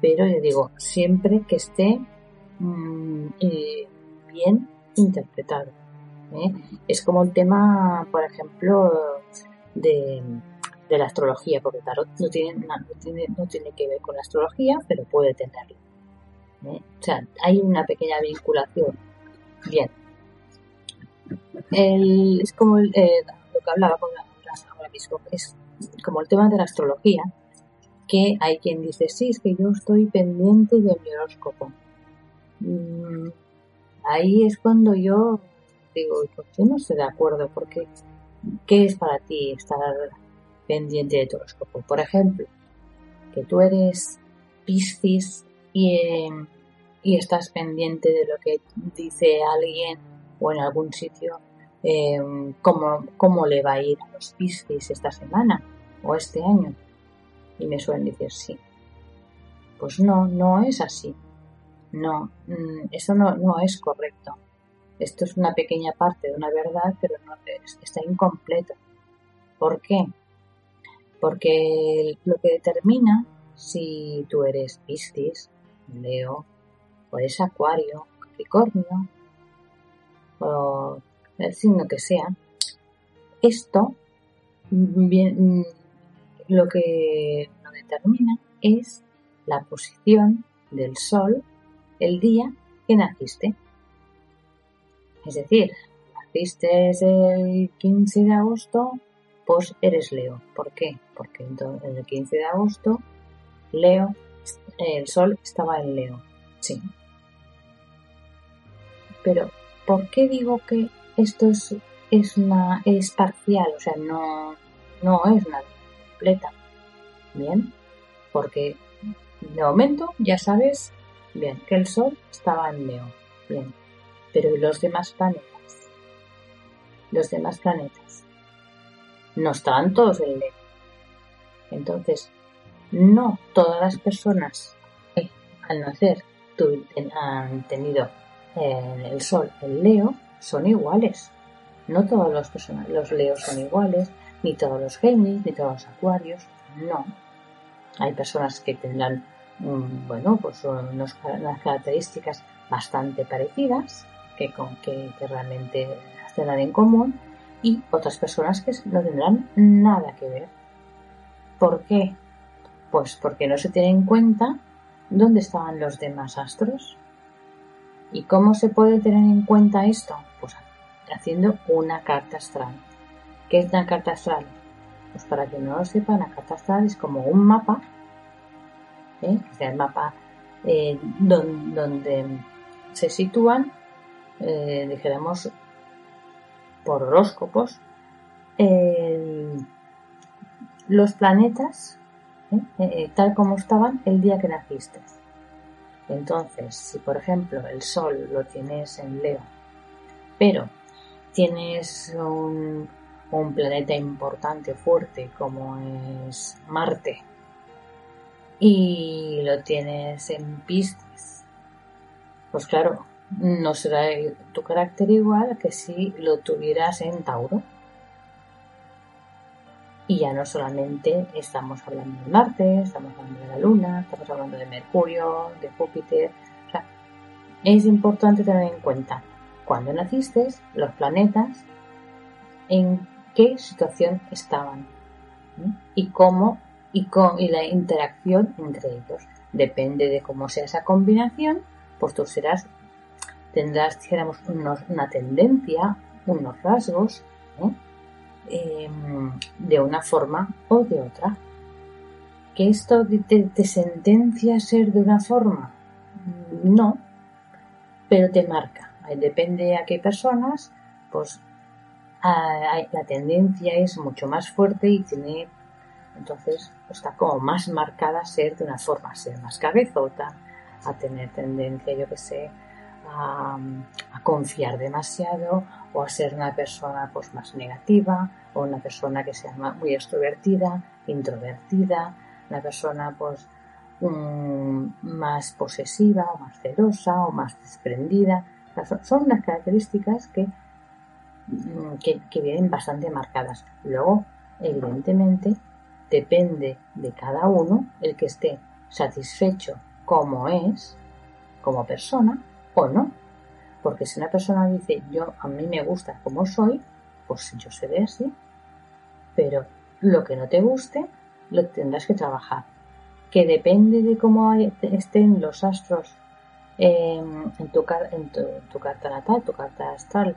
Pero yo digo, siempre que esté Mm, eh, bien interpretado. ¿eh? Es como el tema, por ejemplo, de, la astrología, porque tarot no tiene, no, tiene, no tiene que ver con la astrología, pero puede tenerlo. ¿eh? O sea, hay una pequeña vinculación. Bien. es como lo que hablaba con la, ahora mismo, es como el tema de la astrología, que hay quien dice, sí, es que yo estoy pendiente de mi horóscopo. Mm, ahí es cuando yo digo, pues yo no estoy de acuerdo, porque ¿qué es para ti estar pendiente de tu horóscopo? Por ejemplo, que tú eres Piscis y, y estás pendiente de lo que dice alguien o en algún sitio, eh, cómo, cómo le va a ir a los Piscis esta semana o este año. Y me suelen decir sí. Pues no, no es así. No, mm, eso no, no es correcto. Esto es una pequeña parte de una verdad, pero no está incompleto. ¿Por qué? Porque lo que determina si tú eres Piscis, Leo, o eres Acuario, Capricornio, o el signo que sea, esto bien, lo que lo determina es la posición del Sol el día que naciste. Es decir, naciste el 15 de agosto, pues eres Leo. ¿Por qué? Porque el 15 de agosto, Leo, el sol estaba en Leo. Sí. Pero, ¿por qué digo que esto es, es, una, es parcial? O sea, no, no es una completa. Bien, porque de momento ya sabes Bien, que el Sol estaba en Leo. Bien. Pero ¿y los demás planetas? Los demás planetas. No estaban todos en Leo. Entonces, no todas las personas al nacer han tenido el Sol en Leo son iguales. No todos los, los Leos son iguales, ni todos los Géminis, ni todos los Acuarios. No. Hay personas que tendrán bueno, pues son unas características bastante parecidas que, con, que, realmente tendrán en común y otras personas que no tendrán nada que ver. ¿Por qué? Pues porque no se tiene en cuenta dónde estaban los demás astros. ¿Y cómo se puede tener en cuenta esto? Pues haciendo una carta astral. ¿Qué es una carta astral? Pues para que no lo sepan, acá astral es como un mapa, ¿eh? o sea, el mapa eh, donde, se sitúan, eh, dijéramos, por horóscopos, los planetas tal como estaban el día que naciste. Entonces, si por ejemplo el Sol lo tienes en Leo, pero tienes un, planeta importante, fuerte, como es Marte, y lo tienes en Piscis, pues claro, no será tu carácter igual que si lo tuvieras en Tauro. Y ya no solamente estamos hablando de Marte, estamos hablando de la Luna, estamos hablando de Mercurio, de Júpiter. O sea, es importante tener en cuenta cuando naciste los planetas, en qué situación estaban y cómo y, con, y la interacción entre ellos. Depende de cómo sea esa combinación, pues tú serás, tendrás, dijéramos, una tendencia, unos rasgos, ¿eh? Em, de una forma o de otra. ¿Que esto te, sentencia a ser de una forma? No, pero te marca. Depende a qué personas, pues la tendencia es mucho más fuerte y tiene, entonces está como más marcada ser de una forma, ser más cabezota, a tener tendencia, yo que sé, a, confiar demasiado o a ser una persona pues más negativa o una persona que sea muy extrovertida, introvertida, una persona pues más posesiva o más celosa o más desprendida. son, unas características mm, que, que vienen bastante marcadas. Luego, evidentemente, depende de cada uno el que esté satisfecho como es, como persona, o no. Porque si una persona dice, yo a mí me gusta como soy, pues yo seré así. Pero lo que no te guste, lo tendrás que trabajar. Que depende de cómo estén los astros en, tu, en tu, carta natal, tu carta astral,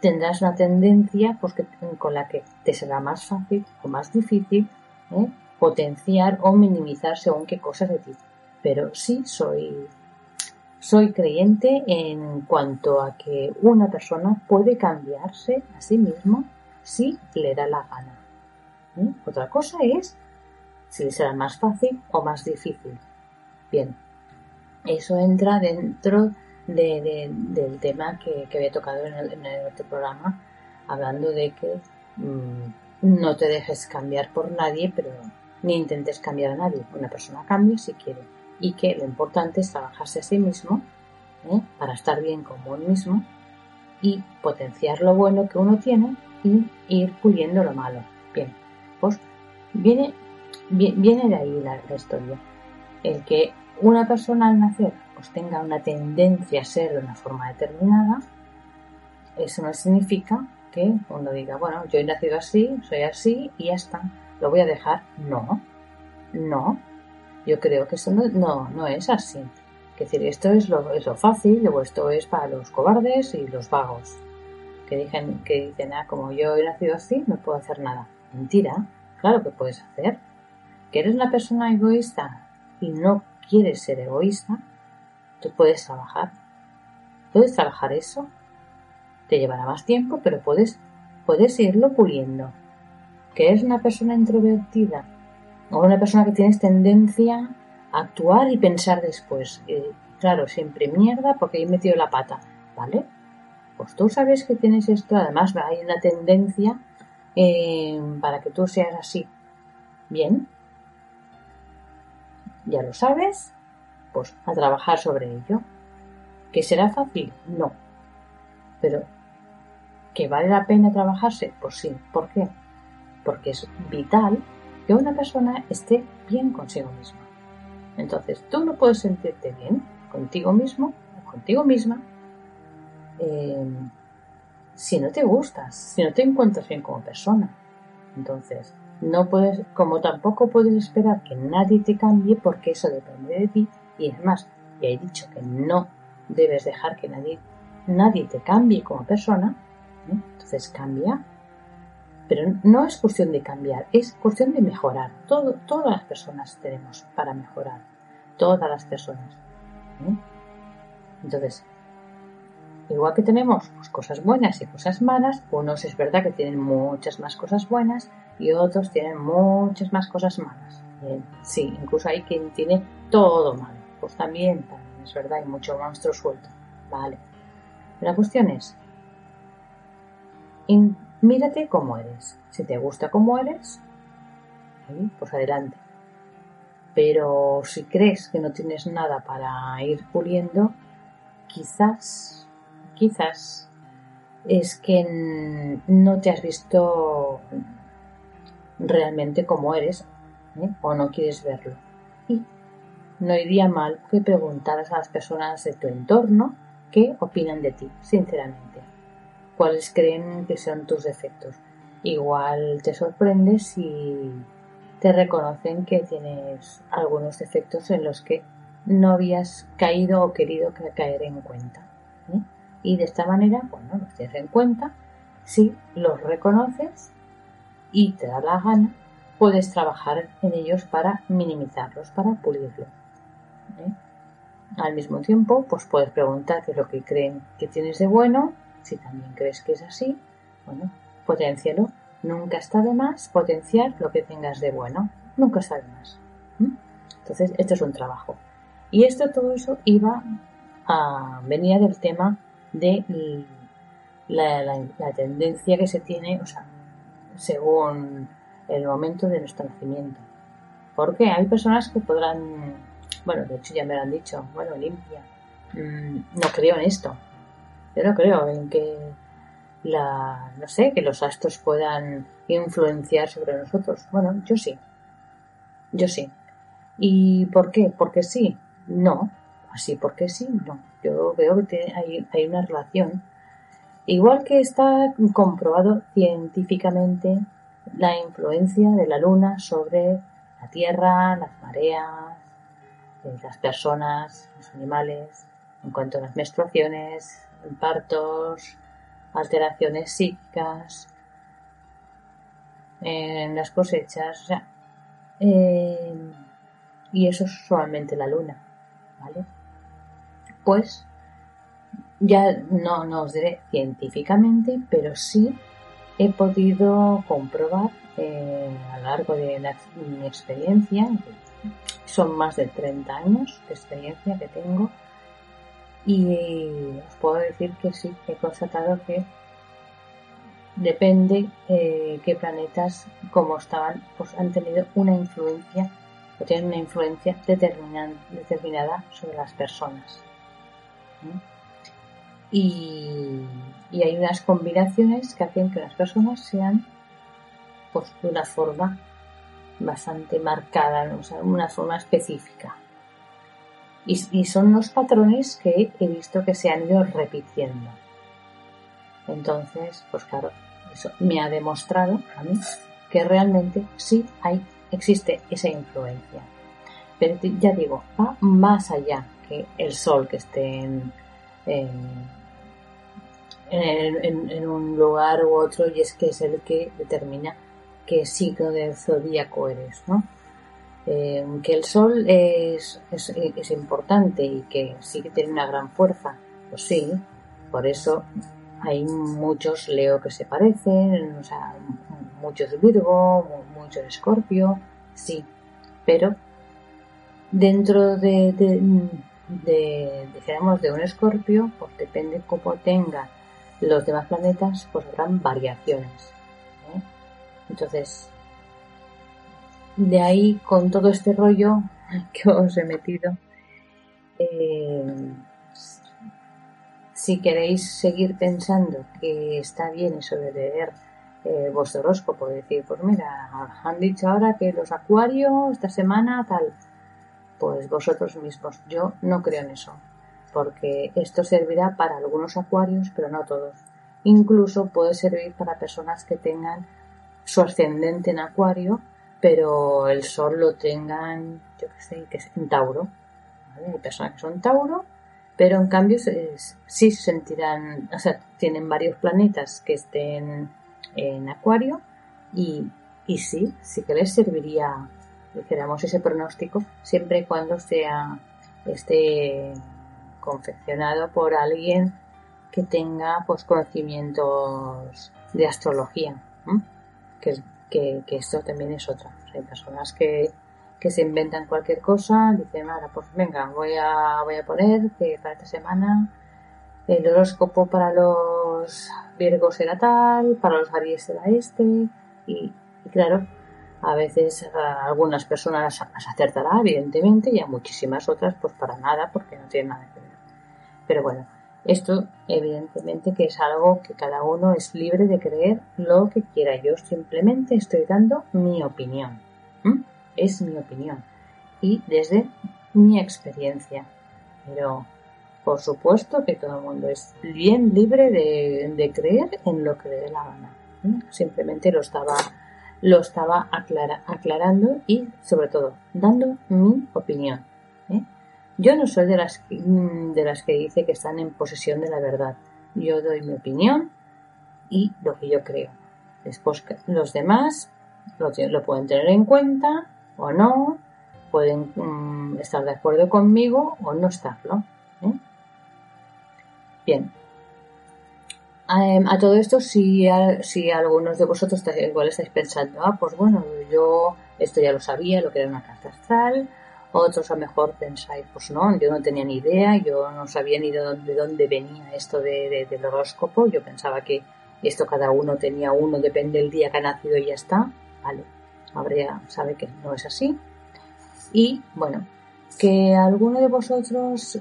tendrás una tendencia pues, con la que te será más fácil o más difícil ¿eh? potenciar o minimizar según qué cosas de ti. Pero sí soy soy creyente en cuanto a que una persona puede cambiarse a sí mismo si le da la gana. ¿Eh? Otra cosa es si será más fácil o más difícil. Bien, eso entra dentro del tema que, había tocado en el, otro programa, hablando de que mm, no te dejes cambiar por nadie, pero ni intentes cambiar a nadie. Una persona cambia si quiere y que lo importante es trabajarse a sí mismo ¿eh? para estar bien con uno mismo y potenciar lo bueno que uno tiene y ir puliendo lo malo. Bien, pues viene, viene de ahí la, historia. El que una persona al nacer pues tenga una tendencia a ser de una forma determinada, eso no significa que uno diga, bueno, yo he nacido así, soy así y ya está, lo voy a dejar. No, no, yo creo que eso no, no, es así. Es decir, esto es lo, es lo fácil o esto es para los cobardes y los vagos. Que dicen, que dicen, ah, como yo he nacido así, no puedo hacer nada. Mentira, claro que puedes hacer. Que eres una persona egoísta y no quieres ser egoísta, tú puedes trabajar. Puedes trabajar eso. Te llevará más tiempo, pero puedes, puedes irlo puliendo. Que eres una persona introvertida o una persona que tienes tendencia a actuar y pensar después. claro, siempre mierda porque he metido la pata, ¿vale? Pues tú sabes que tienes esto, además hay una tendencia eh, para que tú seas así. Bien, ya lo sabes, pues a trabajar sobre ello. ¿Que será fácil? No. Pero, ¿que vale la pena trabajarse? Pues sí. ¿Por qué? Porque es vital que una persona esté bien consigo misma. Entonces, tú no puedes sentirte bien contigo mismo o contigo misma eh, si no te gustas, si no te encuentras bien como persona. Entonces, no puedes, como tampoco puedes esperar que nadie te cambie porque eso depende de ti y es más, ya he dicho que no debes dejar que nadie, nadie te cambie como persona, ¿eh? entonces cambia Pero no es cuestión de cambiar, es cuestión de mejorar. Todo, todas las personas tenemos para mejorar. Todas las personas. ¿eh? Entonces, igual que tenemos pues, cosas buenas y cosas malas, unos es verdad que tienen muchas más cosas buenas y otros tienen muchas más cosas malas. sí, incluso hay quien tiene todo malo. Pues también, también es verdad, hay mucho monstruo suelto. Vale. La cuestión es, mírate cómo eres. Si te gusta cómo eres, pues adelante. Pero si crees que no tienes nada para ir puliendo, quizás, quizás es que no te has visto realmente como eres ¿eh? o no quieres verlo. Y no iría mal que preguntaras a las personas de tu entorno qué opinan de ti, sinceramente. ¿Cuáles creen que son tus defectos? Igual te sorprende si te reconocen que tienes algunos defectos en los que no habías caído o querido caer en cuenta. ¿eh? Y de esta manera, bueno, los tienes en cuenta, si los reconoces y te da la gana, puedes trabajar en ellos para minimizarlos, para pulirlos. ¿eh? Al mismo tiempo, pues puedes preguntar qué es lo que creen que tienes de bueno, si también crees que es así, bueno, potencialo. Nunca está de más potenciar lo que tengas de bueno, nunca está de más. Entonces, esto es un trabajo. Y esto, todo eso iba a, venía del tema de la, tendencia que se tiene, o sea, según el momento de nuestro nacimiento. Porque hay personas que podrán bueno, de hecho ya me lo han dicho, bueno, limpia. Mm, no creo en esto. Yo no creo en que la, no sé, que los astros puedan influenciar sobre nosotros. Bueno, yo sí. Yo sí. ¿Y por qué? Porque sí. No. Así porque sí, no. Yo veo que hay, hay una relación. Igual que está comprobado científicamente la influencia de la luna sobre la Tierra, las mareas, las personas, los animales, en cuanto a las menstruaciones, partos, alteraciones psíquicas, en las cosechas, eh, y eso es solamente la luna, ¿vale? Pues ya no, no os diré científicamente, pero sí he podido comprobar eh, a lo largo de mi experiencia, son más de 30 años de experiencia que tengo y os puedo decir que sí, he constatado que depende eh, qué planetas, como estaban, pues han tenido una influencia o tienen una influencia determinada sobre las personas. Y, y, hay unas combinaciones que hacen que las personas sean pues, de una forma bastante marcada, o sea, una forma específica. Y, son los patrones que he visto que se han ido repitiendo. Entonces, pues claro, eso me ha demostrado a mí que realmente sí hay, existe esa influencia. Pero ya digo, va más allá que el sol que esté en, en un lugar u otro y es que es el que determina qué signo del zodíaco eres, ¿no? Eh, que el sol es, es, importante y que sí que tiene una gran fuerza, pues sí, por eso hay muchos Leo que se parecen, o sea, muchos Virgo, muchos Escorpio, sí, pero dentro de, de, de, de un Escorpio, pues depende cómo tenga los demás planetas, pues habrán variaciones. Entonces, de ahí con todo este rollo *laughs* que os he metido, eh, si queréis seguir pensando que está bien eso de leer eh, vuestro horóscopo, decir, pues mira, han dicho ahora que los acuarios esta semana tal, pues vosotros mismos, yo no creo en eso, porque esto servirá para algunos acuarios, pero no todos. Incluso puede servir para personas que tengan su ascendente en Acuario, pero el Sol lo tengan, yo qué sé, que es en Tauro. Hay personas que son Tauro, pero en cambio sí se sentirán, o sea, tienen varios planetas que estén en Acuario, Y, y sí, sí que les serviría, dijéramos, ese pronóstico, siempre y cuando sea, esté confeccionado por alguien que tenga pues conocimientos de astrología, que, que, esto también es otra. Hay personas que, que se inventan cualquier cosa, dicen, ahora pues venga, voy a, voy a poner que para esta semana el horóscopo para los Virgos era tal, para los Aries era este, y, claro, a veces a algunas personas las acertará, evidentemente, y a muchísimas otras, pues para nada, porque no tiene nada que ver. Pero bueno, esto evidentemente que es algo que cada uno es libre de creer lo que quiera. Yo simplemente estoy dando mi opinión. Es mi opinión. Y desde mi experiencia. Pero por supuesto que todo el mundo es bien libre de, creer en lo que le dé la gana. Simplemente lo estaba, lo estaba aclarando y, sobre todo, dando mi opinión. ¿eh? Yo no soy de las, de las que dice que están en posesión de la verdad. Yo doy mi opinión y lo que yo creo. Después los demás lo, lo pueden tener en cuenta o no, pueden mm, estar de acuerdo conmigo o no estarlo. ¿eh? Bien. Em, a, todo esto, si, si algunos de vosotros igual estáis pensando, ah, pues bueno, yo esto ya lo sabía, lo que era una carta astral, otros a lo mejor pensáis, pues no, yo no tenía ni idea, yo no sabía ni de dónde, dónde venía esto de, del horóscopo, yo pensaba que esto cada uno tenía uno, depende del día que ha nacido y ya está, vale, habría, sabe que no es así. Y bueno, que alguno de vosotros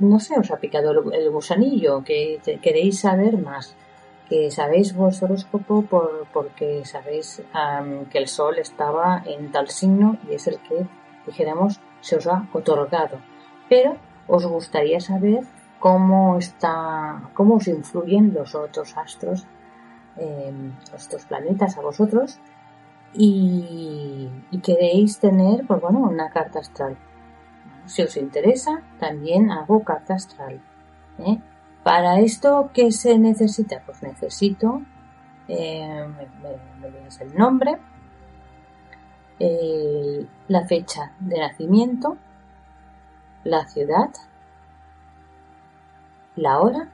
no sé, os ha picado el, gusanillo, que queréis saber más, que sabéis vuestro horóscopo por, porque sabéis que el sol estaba en tal signo y es el que, dijéramos, se os ha otorgado. Pero os gustaría saber cómo está, cómo os influyen los otros astros, eh, estos planetas a vosotros y, queréis tener, pues bueno, una carta astral si os interesa, también hago carta astral. ¿eh? Para esto, ¿qué se necesita? Pues necesito, eh, el nombre, la fecha de nacimiento, la ciudad, la hora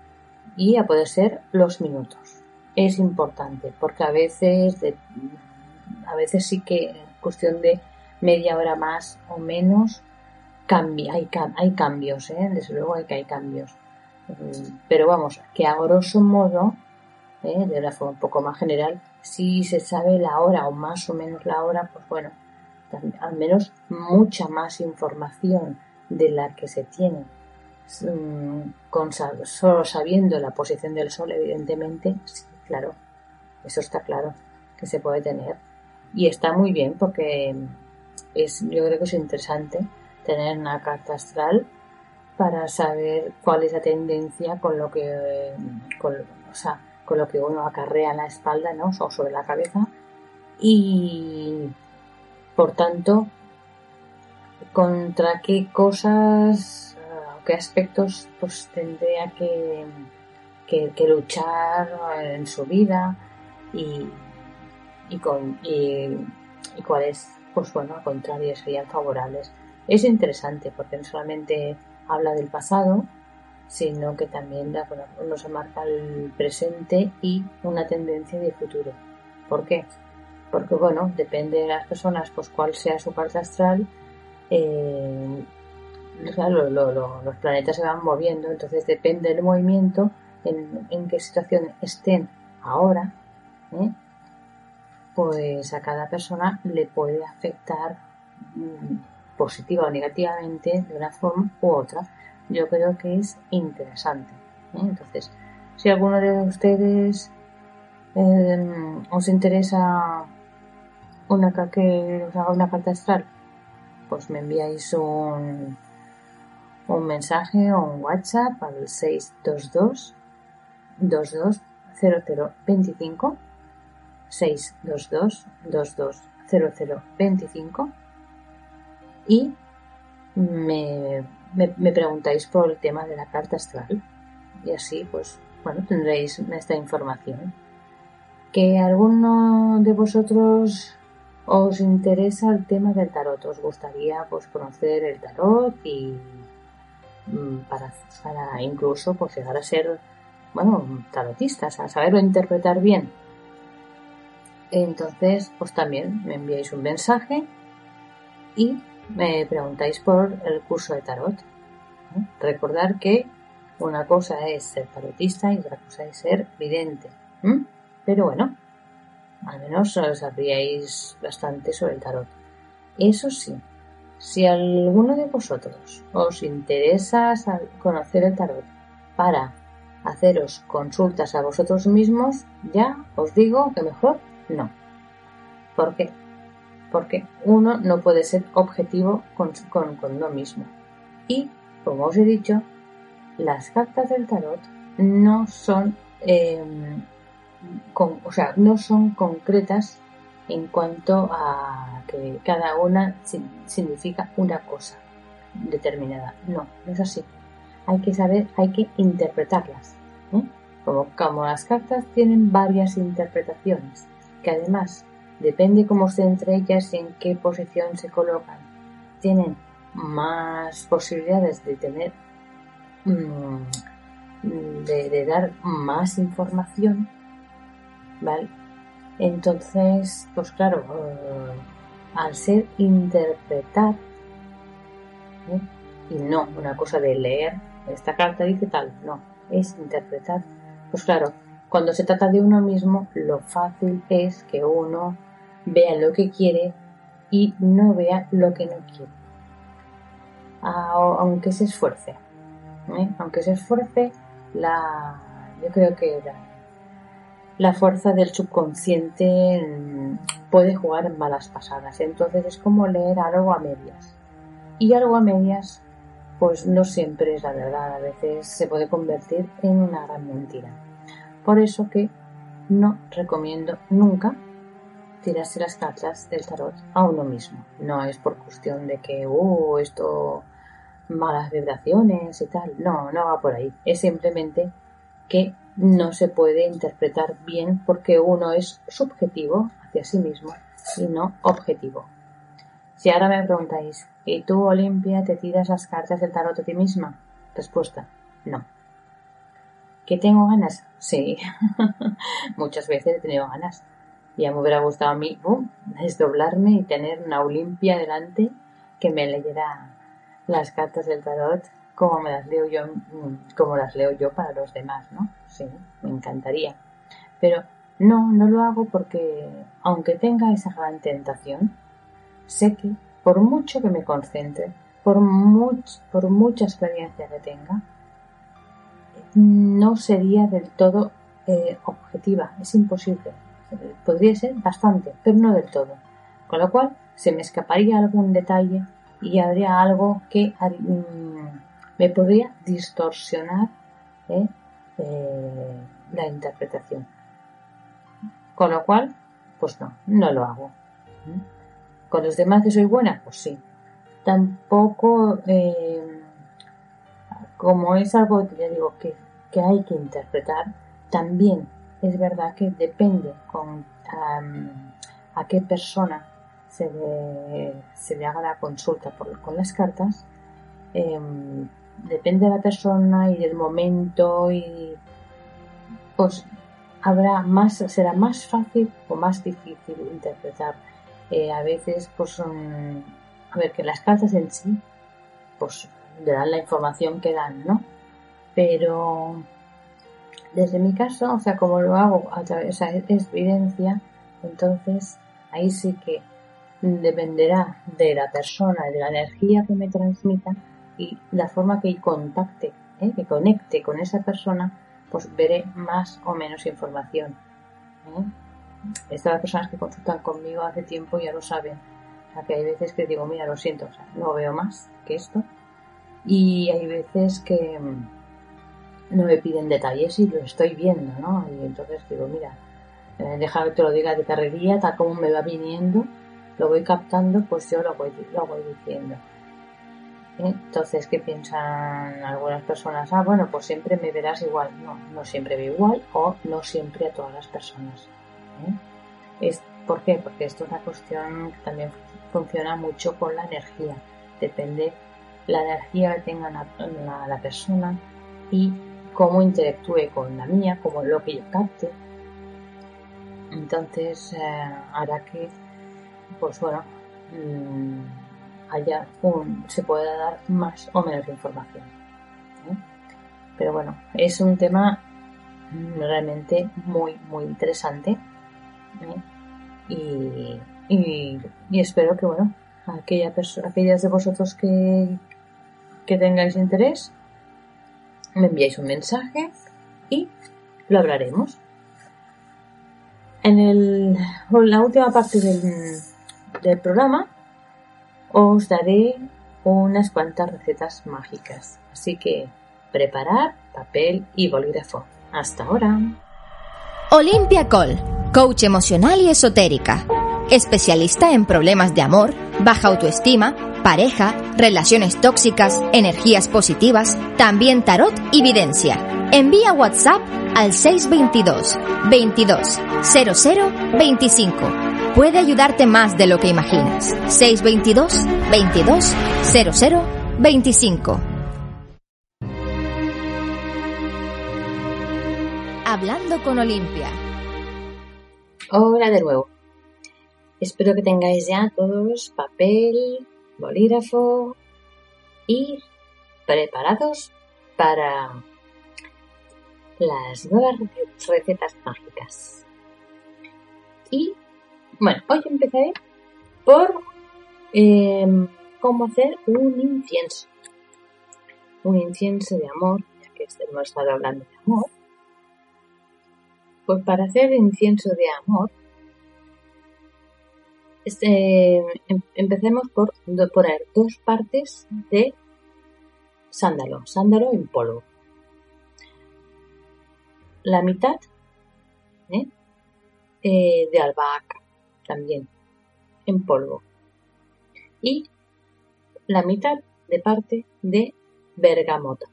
y a poder ser los minutos. Es importante porque a veces, a veces sí que cuestión de media hora más o menos hay, hay cambios, ¿eh? desde luego hay que hay cambios. Mm, pero vamos, que a grosso modo, ¿eh? de una forma un poco más general, si se sabe la hora o más o menos la hora, pues bueno, al menos mucha más información de la que se tiene mm, con solo sabiendo la posición del sol, evidentemente, sí, claro, eso está claro que se puede tener. Y está muy bien porque es, yo creo que es interesante tener una carta astral para saber cuál es la tendencia con lo que con, o sea, con lo que uno acarrea en la espalda ¿no? o sobre la cabeza. Y por tanto contra qué cosas o qué aspectos pues tendría que, que, luchar en su vida y, y con y, y cuáles pues bueno al contrario serían favorables. Es interesante porque no solamente habla del pasado, sino que también nos marca el presente y una tendencia de futuro. ¿Por qué? Porque, bueno, depende de las personas, pues cuál sea su carta astral, eh, los planetas se van moviendo, entonces depende del movimiento, en, qué situación estén ahora, ¿eh? pues a cada persona le puede afectar mm, positiva o negativamente de una forma u otra, yo creo que es interesante. ¿eh? Entonces, si alguno de ustedes em, os interesa una que os haga una carta astral, pues me enviáis un, un mensaje o un WhatsApp al 622 22 0025 622 22 0025 y me, me, preguntáis por el tema de la carta astral y así pues bueno tendréis esta información que alguno de vosotros os interesa el tema del tarot, os gustaría pues conocer el tarot y mm, para, para incluso pues llegar a ser bueno tarotistas, a saberlo interpretar bien. Entonces, pues también me enviáis un mensaje y me preguntáis por el curso de tarot. Recordar que una cosa es ser tarotista y otra cosa es ser vidente. Pero bueno, al menos sabríais bastante sobre el tarot. Eso sí, si alguno de vosotros os interesa conocer el tarot para haceros consultas a vosotros mismos, ya os digo que mejor no. ¿Por qué? Porque uno no puede ser objetivo con, con, uno mismo. Y, como os he dicho, las cartas del tarot no son em, o sea, no son concretas en cuanto a que cada una significa una cosa determinada. No, no es así. Hay que saber, hay que interpretarlas. ¿eh? Como, como las cartas tienen varias interpretaciones, que además depende cómo estén entre ellas y en qué posición se colocan, tienen más posibilidades de tener mm, de dar más información ¿vale? Entonces, pues claro, eh, al ser interpretar, ¿eh? y no una cosa de leer, esta carta dice tal, no, es interpretar. Pues claro, cuando se trata de uno mismo, lo fácil es que uno vea lo que quiere y no vea lo que no quiere. Aunque se esfuerce, ¿eh? aunque se esfuerce, la, yo creo que la, la fuerza del subconsciente mm, puede jugar en malas pasadas. Entonces es como leer algo a medias. Y algo a medias, pues no siempre es la verdad. A veces se puede convertir en una gran mentira. Por eso que no recomiendo nunca tirarse las cartas del tarot a uno mismo. No es por cuestión de que, uh, esto, malas vibraciones y tal. No, no va por ahí. Es simplemente que no se puede interpretar bien porque uno es subjetivo hacia sí mismo y no objetivo. Si ahora me preguntáis, ¿y tú, Olimpia, te tiras las cartas del tarot a ti misma? Respuesta, no. ¿Que tengo ganas? Sí, *laughs* muchas veces he tenido ganas. Ya me hubiera gustado a mí desdoblarme y tener una Olimpia delante que me leyera las cartas del tarot como me las leo yo, mm, como las leo yo para los demás, ¿no? Sí, me encantaría. Pero no, no lo hago porque, aunque tenga esa gran tentación, sé que por mucho que me concentre, por, much, por mucha experiencia que tenga, no sería del todo eh, objetiva, es imposible. Podría ser bastante, pero no del todo. Con lo cual, se me escaparía algún detalle y habría algo que mm, me podría distorsionar ¿eh? Eh, la interpretación. Con lo cual, pues no, no lo hago. ¿Con los demás que soy buena? Pues sí. Tampoco, eh, como es algo que ya digo que, hay que interpretar, también es verdad que depende con a qué persona se le, se le haga la consulta con las cartas, em, depende de la persona y del momento y pues habrá más, será más fácil o más difícil interpretar. Eh, a veces, pues, son, a ver, que las cartas en sí, pues, le dan la información que dan, ¿no? Pero, desde mi caso, o sea, como lo hago a través, o sea, es evidencia, entonces, ahí sí que dependerá de la persona, de la energía que me transmita, y la forma que contacte, ¿eh? que conecte con esa persona, pues veré más o menos información. ¿eh? Estas personas que consultan conmigo hace tiempo ya lo saben. O sea, que hay veces que digo, mira, lo siento, o sea, no veo más que esto. Y hay veces que no me piden detalles y lo estoy viendo, ¿no? Y entonces digo, mira, eh, déjame que te lo diga de carrería, tal como me va viniendo, lo voy captando, pues yo lo voy, lo voy diciendo. Entonces, ¿qué piensan algunas personas? Ah, bueno, pues siempre me verás igual. No, no siempre veo igual o no siempre a todas las personas. ¿eh? Es, ¿Por qué? Porque esto es una cuestión que también funciona mucho con la energía. Depende la energía que tenga la, persona y cómo interactúe con la mía, como lo que yo capte. Entonces eh, hará que, pues bueno, mm, haya un, se pueda dar más o menos información. ¿eh? Pero bueno, es un tema realmente muy, muy interesante. ¿eh? Y, espero que, bueno, aquella aquellas de vosotros que, que tengáis interés, me enviáis un mensaje y lo hablaremos. En, el, la última parte del, del programa os daré unas cuantas recetas mágicas. Así que preparar papel y bolígrafo. Hasta ahora. Olimpia Col, coach emocional y esotérica. Especialista en problemas de amor, baja autoestima, pareja, relaciones tóxicas, energías positivas, también tarot y videncia. Envía WhatsApp al 622 22 00 25. Puede ayudarte más de lo que imaginas. 622 22 00 25. Hablando con Olimpia. Hola de nuevo. Espero que tengáis ya todos papel, bolígrafo y preparados para las nuevas recetas mágicas. Y bueno, hoy empezaré por em, cómo hacer un incienso. Un incienso de amor, ya que hemos estado hablando de amor. Pues para hacer incienso de amor este, em, empecemos por poner dos partes de sándalo, sándalo en polvo. La mitad ¿eh? Eh, de albahaca también en polvo. Y la mitad de parte de bergamota.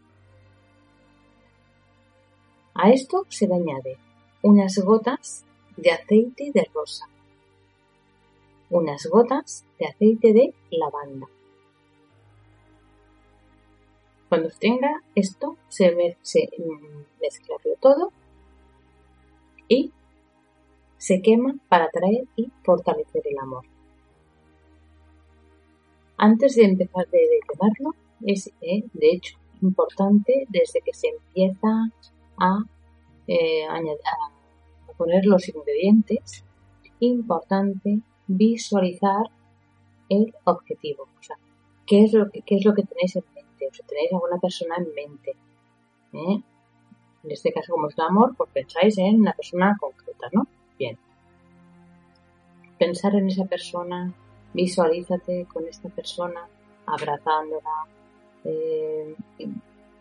A esto se le añade unas gotas de aceite de rosa unas gotas de aceite de lavanda. Cuando tenga esto, se, mezcla todo y se quema para atraer y fortalecer el amor. Antes de empezar de, quemarlo, es eh, de hecho importante desde que se empieza a, eh, a poner los ingredientes, importante visualizar el objetivo. O sea, ¿qué es lo que, qué es lo que tenéis en mente? O sea, tenéis alguna persona en mente. ¿eh? En este caso, como es el amor, pues pensáis en una persona concreta, ¿no? Bien. Pensar en esa persona, visualízate con esta persona, abrazándola, eh,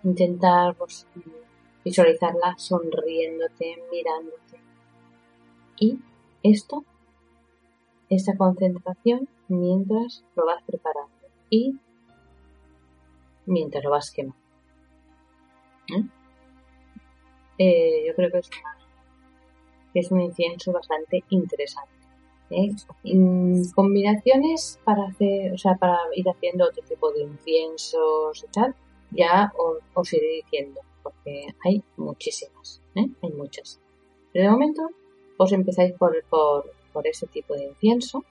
intentar pues, visualizarla sonriéndote, mirándote. Y esto esa concentración mientras lo vas preparando y mientras lo vas quemando. ¿Eh? Eh, yo creo que es, es, un incienso bastante interesante. ¿eh? combinaciones para hacer, o sea, para ir haciendo otro tipo de inciensos y tal, ya os, os iré diciendo, porque hay muchísimas, hay muchas. Pero de momento os empezáis por, por por ese tipo de incienso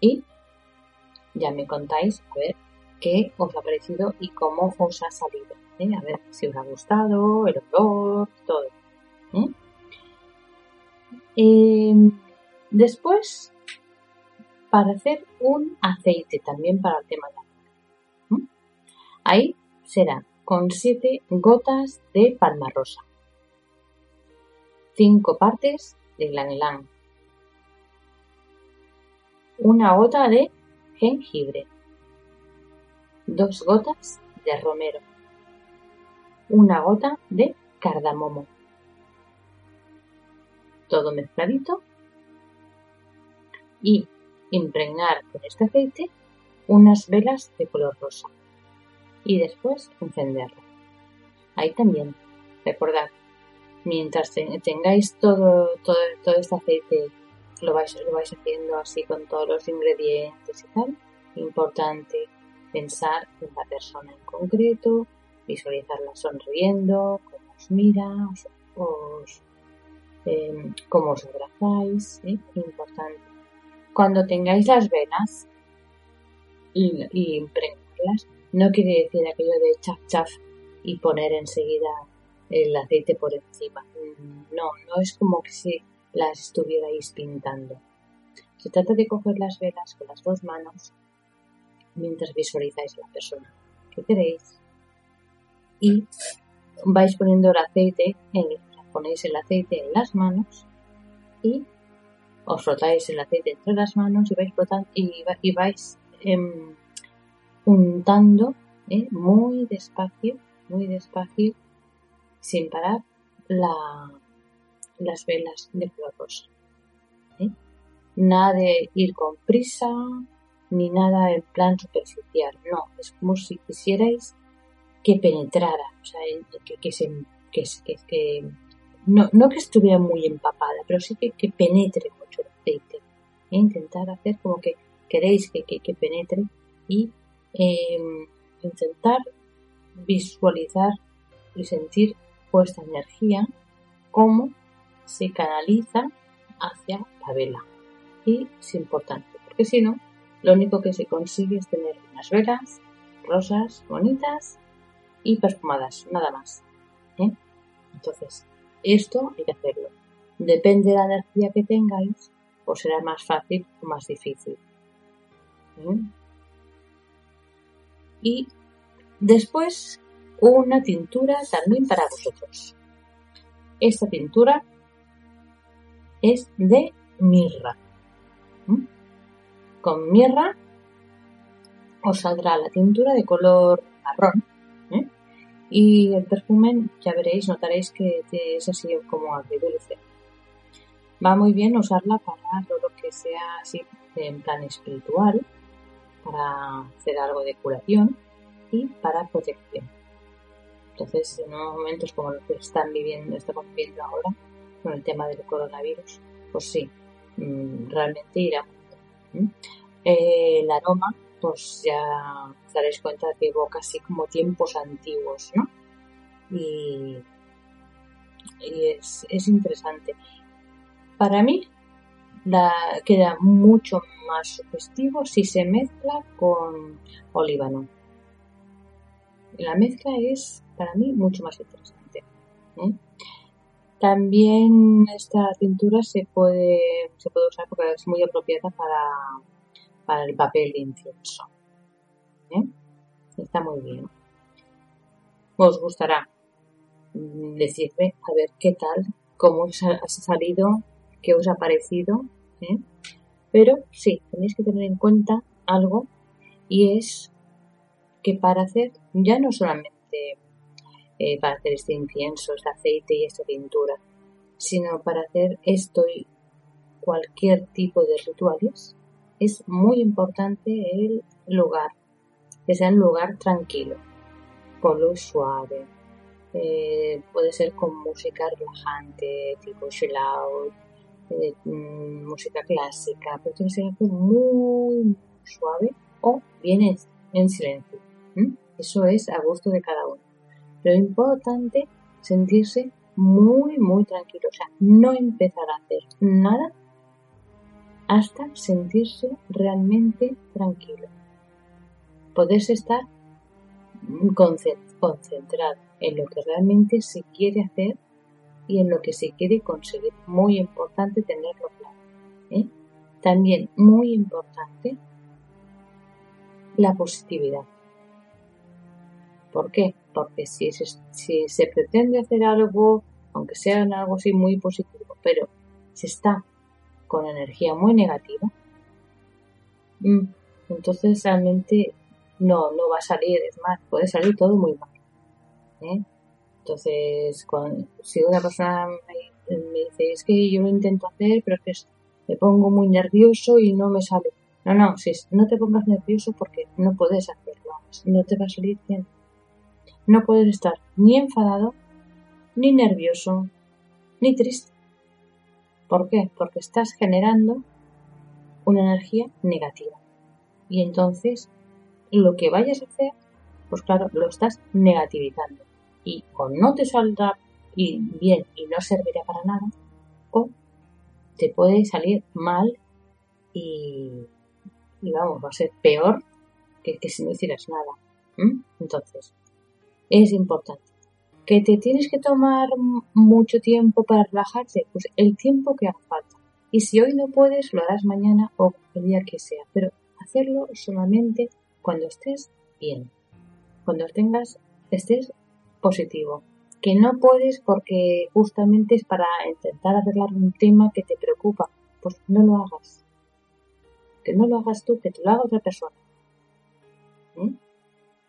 y ya me contáis a ver qué os ha parecido y cómo os ha salido. ¿eh? A ver si os ha gustado, el olor, todo. ¿eh? Em, después, para hacer un aceite también para el tema de la. Ahí será con 7 gotas de palma rosa, 5 partes de glanelán, una gota de jengibre, dos gotas de romero, una gota de cardamomo. Todo mezcladito y impregnar con este aceite unas velas de color rosa y después encenderlo. Ahí también, recordad, mientras tengáis todo, todo, todo este aceite lo vais, lo vais haciendo así con todos los ingredientes y tal. Importante pensar en la persona en concreto, visualizarla sonriendo, cómo os mira, os, em, cómo os abrazáis, ¿eh? importante. Cuando tengáis las venas y, y impregnarlas, no quiere decir aquello de chaf chaf y poner enseguida el aceite por encima. No, no es como que si las estuvierais pintando. Se trata de coger las velas con las dos manos mientras visualizáis la persona que queréis y vais poniendo el aceite, en, ponéis el aceite en las manos y os frotáis el aceite entre las manos y vais y, vais em, untando eh, muy despacio, muy despacio, sin parar la, las velas de flor rosa. ¿eh? Nada de ir con prisa, ni nada en plan superficial. No, es como si quisierais que penetrara, o sea, que, que, se, que, que no, no, que estuviera muy empapada, pero sí que, penetre mucho el aceite. E intentar hacer como que queréis que, penetre y em, intentar visualizar y sentir vuestra energía como se canaliza hacia la vela. Y es importante, porque si no, lo único que se consigue es tener unas velas rosas, bonitas y perfumadas, nada más. ¿eh? Entonces, esto hay que hacerlo. Depende de la energía que tengáis, pues será más fácil o más difícil. ¿eh? Y después, una tintura también para vosotros. Esta tintura es de mirra. Con mirra os saldrá la tintura de color marrón ¿eh? y el perfume ya veréis, notaréis que es así como agridulce. Va muy bien usarla para todo lo que sea así en plan espiritual, para hacer algo de curación y para protección. Entonces, en momentos como los que están viviendo, estamos viviendo ahora, con el tema del coronavirus, pues sí, mm, realmente irá eh, el aroma, pues ya os daréis cuenta que evoca así como tiempos antiguos, ¿no? Y, es, es, interesante. Para mí la, queda mucho más sugestivo si se mezcla con olíbano. La mezcla es para mí mucho más interesante. ¿eh? También esta tintura se puede, se puede usar porque es muy apropiada para, para el papel de incienso. ¿eh? Está muy bien. Os gustará decirme a ver qué tal, cómo os ha salido, qué os ha parecido. ¿eh? Pero sí, tenéis que tener en cuenta algo y es que para hacer ya no solamente eh, para hacer este incienso, este aceite y esta pintura, sino para hacer esto y cualquier tipo de rituales, es muy importante el lugar, que sea un lugar tranquilo, con luz suave, eh, puede ser con música relajante, tipo chill out, eh, mm, música clásica, pero tiene que ser algo muy, suave o bien en, silencio. Eso es a gusto de cada uno. Lo importante sentirse muy, muy tranquilo. O sea, no empezar a hacer nada hasta sentirse realmente tranquilo. Poderse estar concentrado en lo que realmente se quiere hacer y en lo que se quiere conseguir. Muy importante tenerlo claro. ¿eh? También muy importante la positividad. ¿Por qué? Porque si se, si se pretende hacer algo, aunque sea algo así muy positivo, pero se está con energía muy negativa, mm, entonces realmente no, no va a salir, es más, puede salir todo muy mal. ¿eh? Entonces, si una persona me, dice, es que yo lo intento hacer, pero es que me pongo muy nervioso y no me sale. No, no, si no te pongas nervioso porque no puedes hacerlo, no te va a salir bien. No puedes estar ni enfadado, ni nervioso, ni triste. ¿Por qué? Porque estás generando una energía negativa. Y entonces lo que vayas a hacer, pues claro, lo estás negativizando. Y o no te saldrá bien y no servirá para nada, o te puede salir mal y, vamos, va a ser peor que si no hicieras nada. Entonces, es importante. ¿Que te tienes que tomar mucho tiempo para relajarte? Pues el tiempo que haga falta. Y si hoy no puedes, lo harás mañana o el día que sea. Pero hacerlo solamente cuando estés bien. Cuando tengas, estés positivo. Que no puedes porque justamente es para intentar arreglar un tema que te preocupa. Pues no lo hagas. Que no lo hagas tú, que te lo haga otra persona. ¿Eh?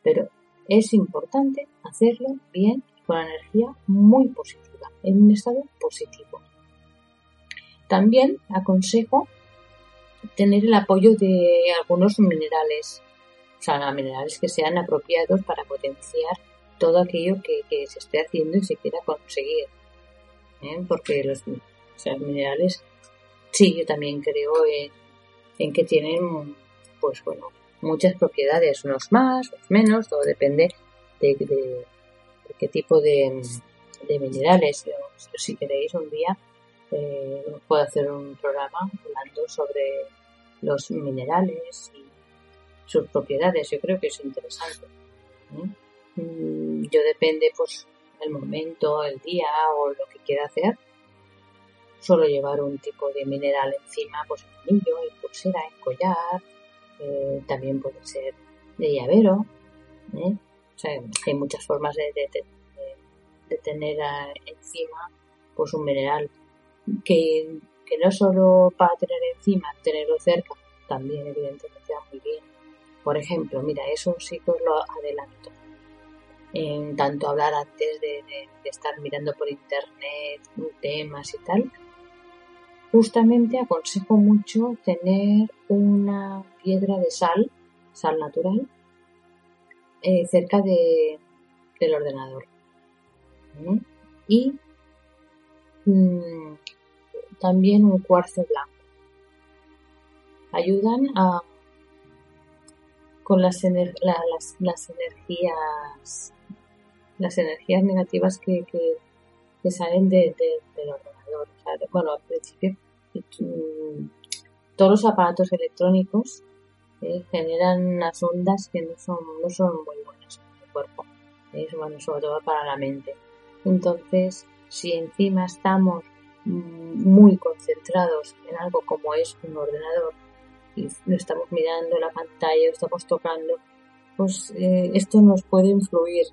Pero es importante hacerlo bien con energía muy positiva, en un estado positivo. También aconsejo tener el apoyo de algunos minerales, o sea, minerales que sean apropiados para potenciar todo aquello que, se esté haciendo y se quiera conseguir. ¿eh? Porque los, minerales, sí, yo también creo en, que tienen, pues bueno, muchas propiedades, unos más, otros menos, todo depende de, qué tipo de, minerales. si queréis un día, eh, puedo hacer un programa hablando sobre los minerales y sus propiedades. Yo creo que es interesante. Mm, yo depende, pues, el momento, el día o lo que quiera hacer. Suelo llevar un tipo de mineral encima, pues en anillo, en pulsera, en collar. Eh, también puede ser de llavero. ¿eh? O sea, hay muchas formas de, tener encima pues un mineral que, que no solo para tener encima, tenerlo cerca, también evidentemente va muy bien. Por ejemplo, mira, eso sí que os lo adelanto. En tanto hablar antes de estar mirando por internet temas y tal, justamente aconsejo mucho tener una piedra de sal, sal natural, eh, cerca de, del ordenador. Y mm, también un cuarzo blanco. Ayudan a con las, energías las energías negativas que, que, salen de, del ordenador. Bueno, al principio todos los aparatos electrónicos generan unas ondas que no son, no son muy buenas para el cuerpo. Es bueno, sobre todo para la mente. Entonces, si encima estamos mm, muy concentrados en algo como es un ordenador y lo estamos mirando la pantalla, lo estamos tocando, pues eh, esto nos puede influir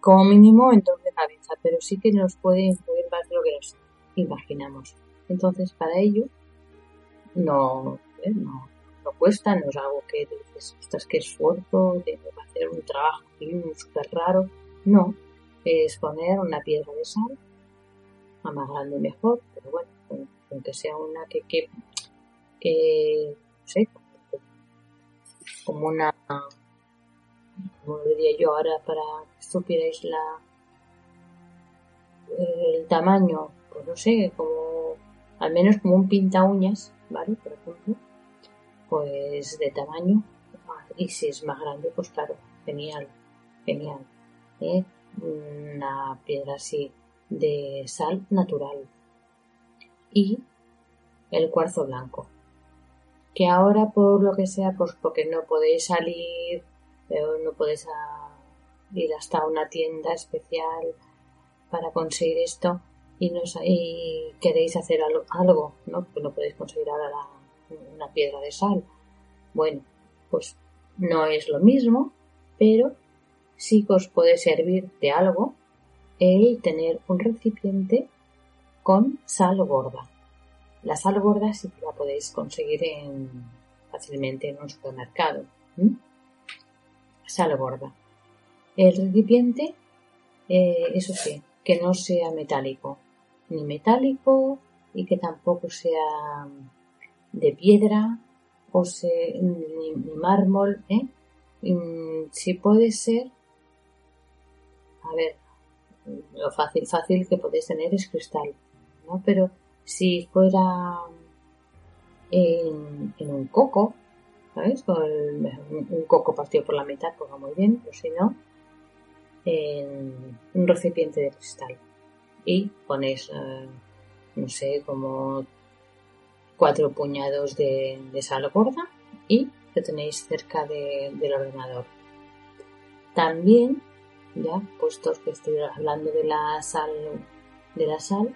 como mínimo en torno de cabeza, pero sí que nos puede influir más de lo que nos imaginamos. Entonces, para ello, no, eh, no, no cuesta, no es algo que dices, ostras, qué esfuerzo, de hacer un trabajo súper raro. No, es poner una piedra de sal, a más grande mejor, pero bueno, aunque sea una que, que, que no sé, como una, como diría yo ahora para que supierais la, el tamaño, pues no sé, como, al menos como un pinta uñas, ¿vale? Por ejemplo, pues de tamaño y si es más grande pues claro genial genial ¿eh? una piedra así de sal natural y el cuarzo blanco que ahora por lo que sea pues porque no podéis salir no podéis ir hasta una tienda especial para conseguir esto y, no, y queréis hacer algo, algo ¿no? Pues no podéis conseguir ahora una piedra de sal. Bueno, pues no es lo mismo, pero sí que os puede servir de algo el tener un recipiente con sal gorda. La sal gorda sí la podéis conseguir en, fácilmente en un supermercado. Sal gorda. El recipiente, eh, eso sí, que no sea metálico, ni metálico y que tampoco sea de piedra o se, ni, mármol, ¿eh? si puede ser, a ver, lo fácil, fácil que podéis tener es cristal, ¿no? Pero Si fuera en, un coco, ¿sabes? Con un coco partido por la mitad, pues va muy bien, pero si no, en un recipiente de cristal. Y ponéis, eh, no sé, como cuatro puñados de, sal gorda y lo tenéis cerca del ordenador. También, ya puestos que estoy hablando de la sal, de la sal,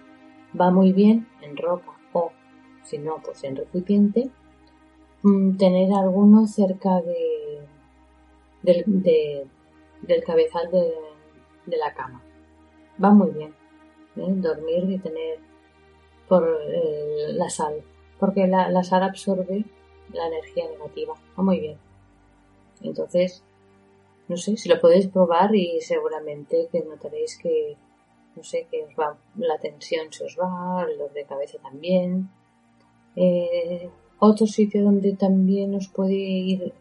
va muy bien en ropa o si no, pues en recipiente, mm, tener alguno cerca de, del, cabezal de, la cama. Va muy bien. ¿eh? Dormir y tener por eh, la sal, porque la, sal absorbe la energía negativa. Va muy bien. Entonces, no sé, si lo podéis probar y seguramente que notaréis que, no sé, que os va, la tensión se os va, los de cabeza también. Eh, otro sitio donde también os puede ir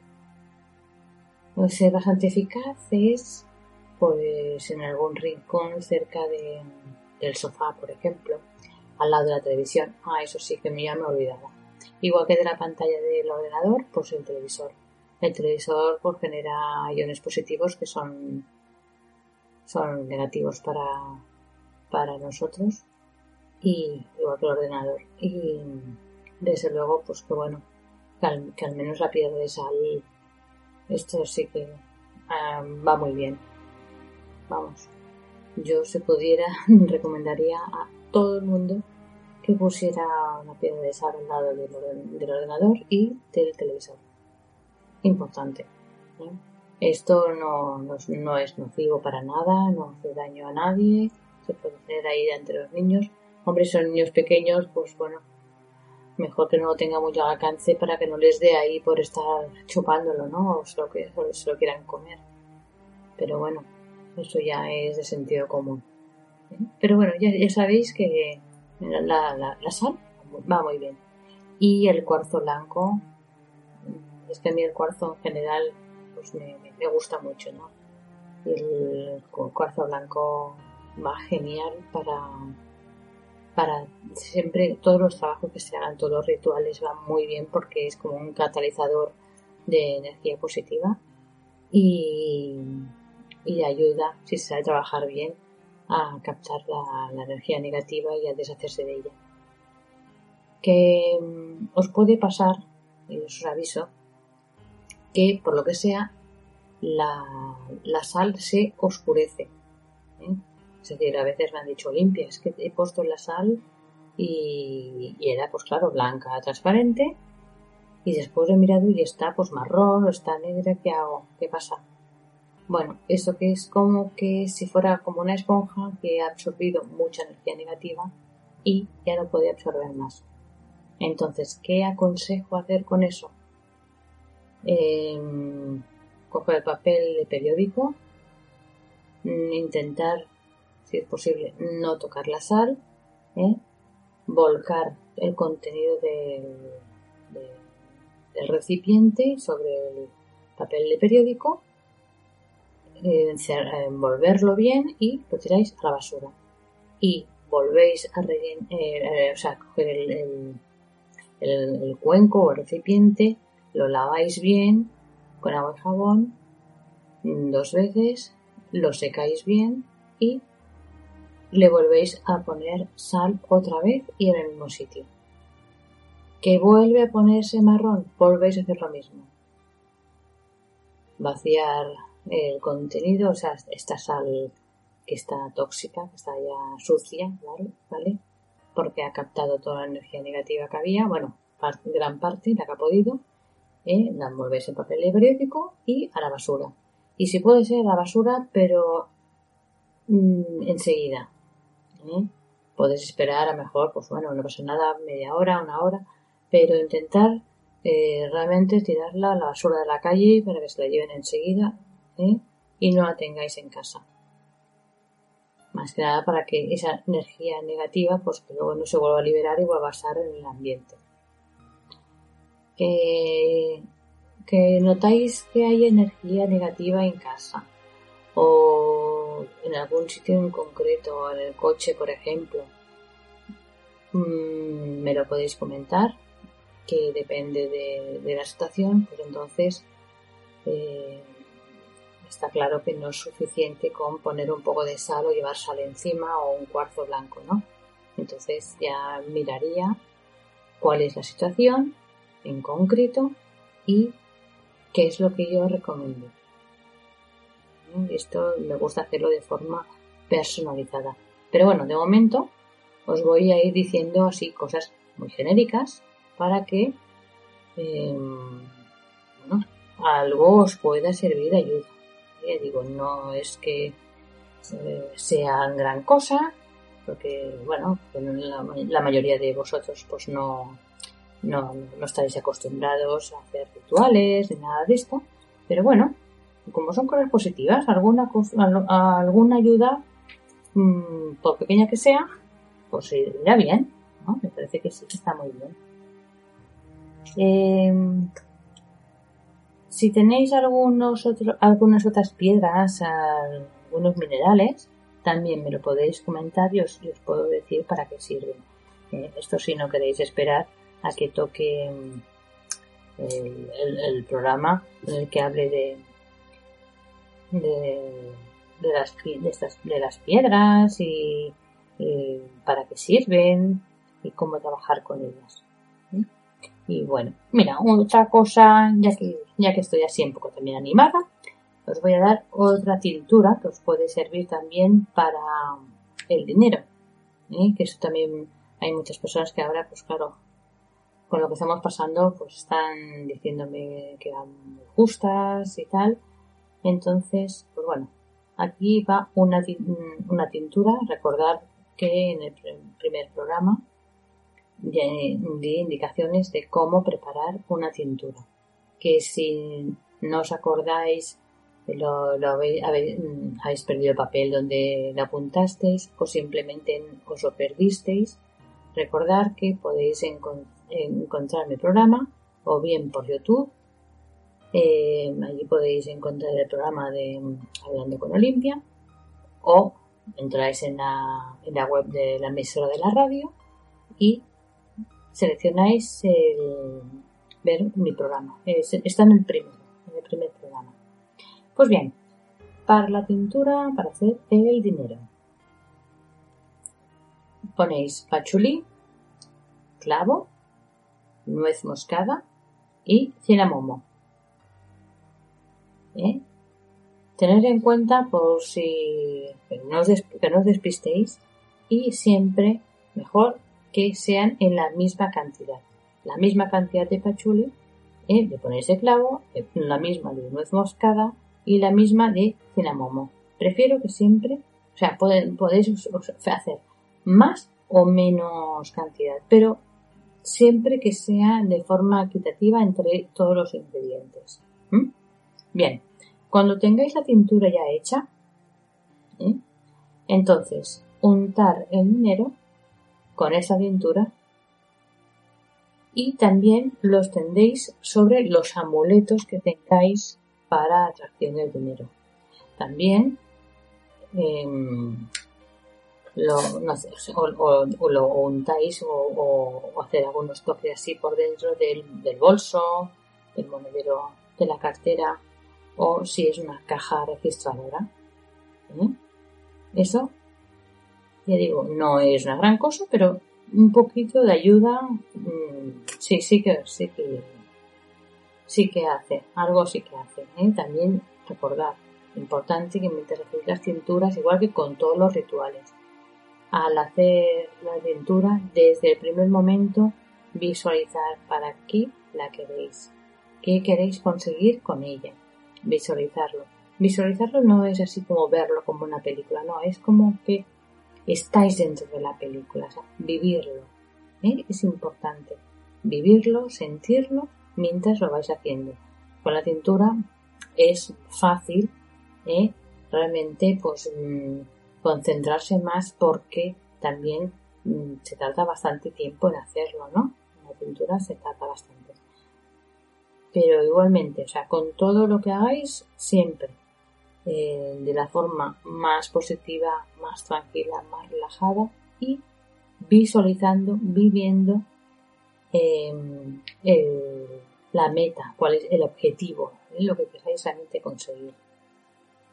ser bastante eficaz es pues en algún rincón cerca de, del sofá, por ejemplo, al lado de la televisión. Ah, eso sí que ya me olvidaba. Igual que de la pantalla del ordenador, pues el televisor. El televisor pues, genera iones positivos que son, son negativos para, para nosotros y igual que el ordenador. Y desde luego, pues que bueno, que al, menos la piedra de sal, esto sí que ah, va muy bien. Vamos, yo si pudiera *laughs* recomendaría a todo el mundo que pusiera una piedra de sal al lado del, ordenador y del televisor. Importante. Esto no, no, es nocivo para nada, no hace daño a nadie, se puede hacer ahí entre los niños. Hombre, son niños pequeños, pues bueno, mejor que no lo tenga mucho alcance para que no les dé ahí por estar chupándolo, ¿no? O se lo, que, se lo quieran comer. Pero bueno, eso ya es de sentido común. Pero bueno, ya, ya sabéis que la, la, sal va muy bien. Y el cuarzo blanco, es que a mí el cuarzo en general pues me, gusta mucho, ¿no? El cuarzo blanco va genial para para siempre todos los trabajos que se hagan, todos los rituales van muy bien porque es como un catalizador de energía positiva y, y ayuda, si se sabe trabajar bien, a captar la, energía negativa y a deshacerse de ella. Que mm, os puede pasar, y os aviso, que por lo que sea la, la sal se oscurece. ¿eh? Es decir, a veces me han dicho limpia, es que he puesto la sal y, era, pues claro, blanca, transparente. Y después he mirado y está pues marrón o está negra, ¿qué hago? ¿Qué pasa? Bueno, eso que es como que si fuera como una esponja que ha absorbido mucha energía negativa y ya no puede absorber más. Entonces, ¿qué aconsejo hacer con eso? Eh, coger el papel de periódico, mm, intentar si es posible, no tocar la sal, ¿eh? volcar el contenido del, recipiente sobre el papel de periódico, envolverlo bien y lo tiráis a la basura. Y volvéis a rellenar, eh, o sea, coger el, el, cuenco o el recipiente, lo laváis bien con agua y jabón dos veces, lo secáis bien y le volvéis a poner sal otra vez y en el mismo sitio. Que vuelve a ponerse marrón, volvéis a hacer lo mismo. Vaciar el contenido, o sea, esta sal que está tóxica, que está ya sucia, ¿vale? ¿vale? Porque ha captado toda la energía negativa que había, bueno, gran parte, la que ha podido, ¿eh? la envolvéis en papel periódico y a la basura. Y si puede ser a la basura, pero mm, enseguida, ¿eh? Esperar a mejor, pues bueno, no pasa nada, media hora, una hora, pero intentar eh, realmente tirarla a la basura de la calle para que se la lleven enseguida ¿eh? y no la tengáis en casa. Más que nada para que esa energía negativa, pues que luego no se vuelva a liberar y vuelva a estar en el ambiente. Que, notáis que hay energía negativa en casa o en algún sitio en concreto, en el coche, por ejemplo. mm, me lo podéis comentar, que depende de, la situación, pues entonces eh, está claro que no es suficiente con poner un poco de sal o llevar sal encima o un cuarzo blanco, ¿no? Entonces ya miraría cuál es la situación en concreto y qué es lo que yo recomiendo. Esto me gusta hacerlo de forma personalizada. Pero bueno, de momento os voy a ir diciendo así cosas muy genéricas para que em, algo os pueda servir de ayuda. Digo, no es que eh, sean gran cosa, porque bueno, la, mayoría de vosotros pues no, no, no estáis acostumbrados a hacer rituales ni nada de esto, pero bueno, como son cosas positivas, alguna, alguna ayuda, mm, por pequeña que sea, pues irá bien. Me parece que sí que está muy bien. Eh, si tenéis algunos otros, algunas otras piedras, algunos minerales, también me lo podéis comentar y os, puedo decir para qué sirven. Eh, esto si no queréis esperar a que toque mm, el, programa en el que hable de, de, las, de, las piedras y, para qué sirven y cómo trabajar con ellas. Y bueno, mira, otra cosa, ya que, ya que estoy así un poco también animada, os voy a dar otra tintura que os puede servir también para el dinero. ¿eh? Que eso también hay muchas personas que ahora, pues claro, con lo que estamos pasando, pues están diciéndome que eran justas y tal. Entonces, pues bueno, aquí va una, una tintura. Recordar que en el primer programa di indicaciones de cómo preparar una tintura. Que si no os acordáis, lo, habéis, habéis, perdido el papel donde lo apuntasteis o simplemente os lo perdisteis, recordar que podéis encontrar mi programa o bien por YouTube eh, allí podéis encontrar el programa de Hablando con Olimpia o entráis en la, en la web de la emisora de la radio y seleccionáis el, ver mi programa. está en el primero, en el primer programa. Pues bien, para la pintura, para hacer el dinero, ponéis pachulí, clavo, nuez moscada y cinamomo. ¿eh? Tener en cuenta por si que no, os despistéis y siempre mejor que sean en la misma cantidad. La misma cantidad de pachuli, ¿eh? ponéis de clavo, eh, la misma de nuez moscada y la misma de cinamomo. Prefiero que siempre, o sea, podéis hacer más o menos cantidad, pero siempre que sea de forma equitativa entre todos los ingredientes. Bien, cuando tengáis la tintura ya hecha, ¿eh? entonces untar el dinero con esa tintura y también los tendéis sobre los amuletos que tengáis para atracción del dinero. También em, lo, o, lo untáis o, hacer algunos toques así por dentro del, del bolso, del monedero de la cartera o si es una caja registradora. ¿eh? Eso, ya digo, no es una gran cosa, pero un poquito de ayuda mm, sí, sí que, sí que, sí que hace, algo sí que hace. ¿eh? También recordar, importante que mientras hacéis las cinturas, igual que con todos los rituales, al hacer la cintura, desde el primer momento, visualizar para qué la queréis, qué queréis conseguir con ella visualizarlo. Visualizarlo no es así como verlo como una película, no, es como que estáis dentro de la película, o sea, vivirlo. ¿eh? Es importante vivirlo, sentirlo mientras lo vais haciendo. Con la cintura es fácil ¿eh? realmente pues mm, concentrarse más porque también mm, se tarda bastante tiempo en hacerlo, ¿no? la cintura se tarda bastante pero igualmente, o sea, con todo lo que hagáis, siempre eh, de la forma más positiva, más tranquila, más relajada y visualizando, viviendo em, la meta, cuál es el objetivo, lo que queráis realmente conseguir.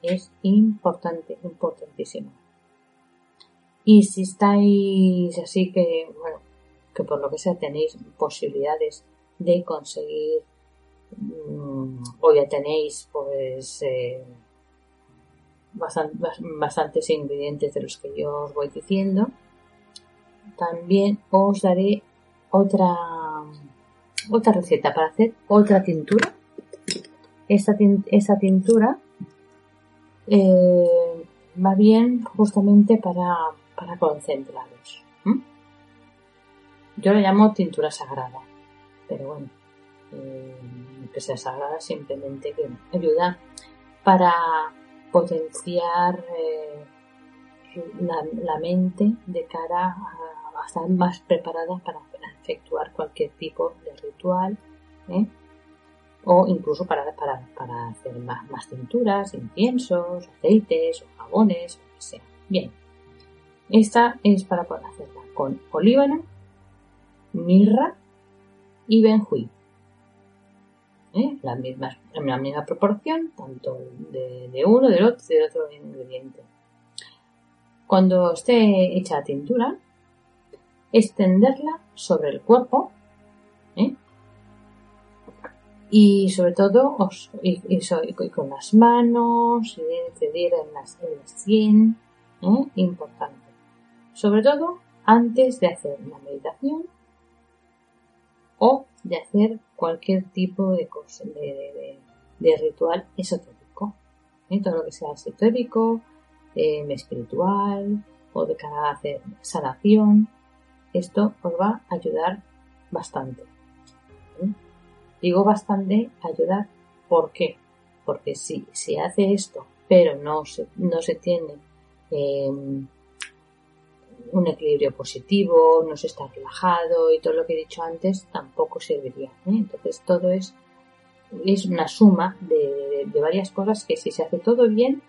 Es importante, importantísimo. Y si estáis así que, bueno, que por lo que sea tenéis posibilidades de conseguir mm, o ya tenéis pues eh, bastantes ingredientes de los que yo os voy diciendo. También os daré otra otra receta para hacer otra tintura. Esta, tintura eh, va bien justamente para, para concentrados yo la llamo tintura sagrada pero bueno, eh, que sea sagrada simplemente que ayuda para potenciar eh, la, mente de cara a, estar más preparada para efectuar cualquier tipo de ritual ¿eh? o incluso para, para, para hacer más, más tinturas, inciensos, aceites o jabones, lo que sea. Bien, esta es para poder hacerla con olíbano, mirra, y benjuí. ¿Eh? La, misma, la misma proporción, tanto de, uno, del otro del otro ingrediente. Cuando esté hecha la tintura, extenderla sobre el cuerpo ¿eh? y sobre todo con las manos y incidir en las, en las 100 ¿eh? importante sobre todo antes de hacer la meditación o de hacer cualquier tipo de, ritual esotérico. ¿eh? Todo lo que sea esotérico, eh, espiritual o de cara a hacer sanación, esto os va a ayudar bastante. ¿eh? Digo bastante ayudar, ¿por qué? Porque si se hace esto, pero no se, no se tiene un equilibrio positivo, no se está relajado y todo lo que he dicho antes tampoco serviría. ¿eh? Entonces todo es, es una suma de, varias cosas que si se hace todo bien,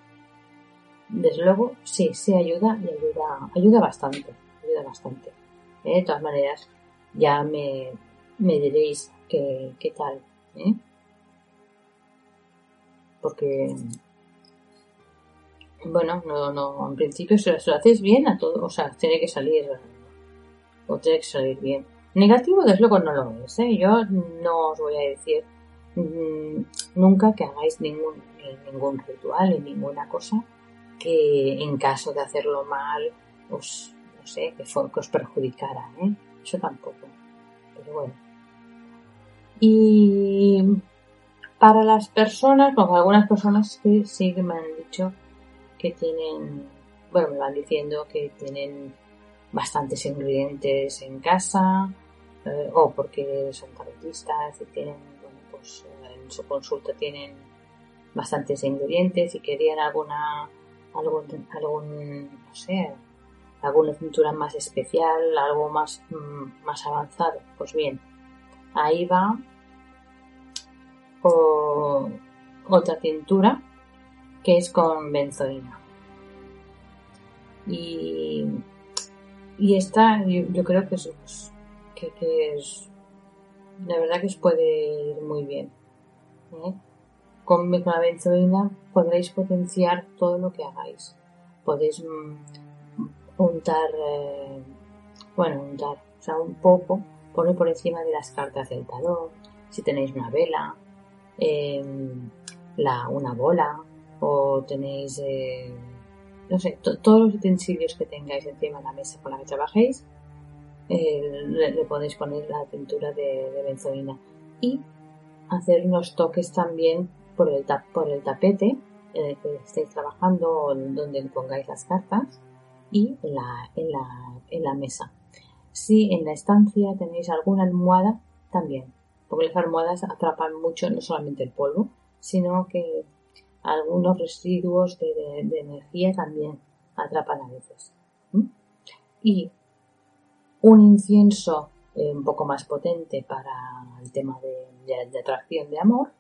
desde luego sí, se ayuda y ayuda, ayuda bastante, ayuda bastante. ¿eh? De todas maneras, ya me, me diréis qué, qué tal. ¿eh? Porque bueno, no, no, en principio si lo haces bien a todo, o sea, tiene que salir, o tiene que salir bien. Negativo, desde luego, no lo es, ¿eh? Yo no os voy a decir mm, nunca que hagáis ningún, ningún ritual ni ninguna cosa que en caso de hacerlo mal, os, no sé, que, os perjudicara, ¿eh? Eso tampoco. Pero bueno. Y para las personas, como algunas personas que sí que me han dicho que tienen, bueno, me van diciendo que tienen bastantes ingredientes en casa eh, o porque son tarotistas y tienen, bueno, pues eh, en su consulta tienen bastantes ingredientes y querían alguna, algún, algún no sé, alguna cintura más especial, algo más, mm, más avanzado. Pues bien, ahí va otra cintura que es con benzoína. Y, y esta yo, creo que es, que, es, la verdad que os puede ir muy bien. ¿eh? Con, la benzoína podréis potenciar todo lo que hagáis. Podéis mm, untar, eh, bueno, untar, o sea, un poco, poner por encima de las cartas del talón, si tenéis una vela, em, la, una bola, o tenéis, eh, no sé, todos los utensilios que tengáis encima de la mesa con la que trabajéis, eh, le, podéis poner la tintura de, benzoína y hacer unos toques también por el, por el tapete en el que estéis trabajando o donde pongáis las cartas y en la, en la, en la mesa. Si en la estancia tenéis alguna almohada, también, porque las almohadas atrapan mucho no solamente el polvo, sino que algunos residuos de, energía también atrapan a veces. Y un incienso eh, un poco más potente para el tema de, atracción de amor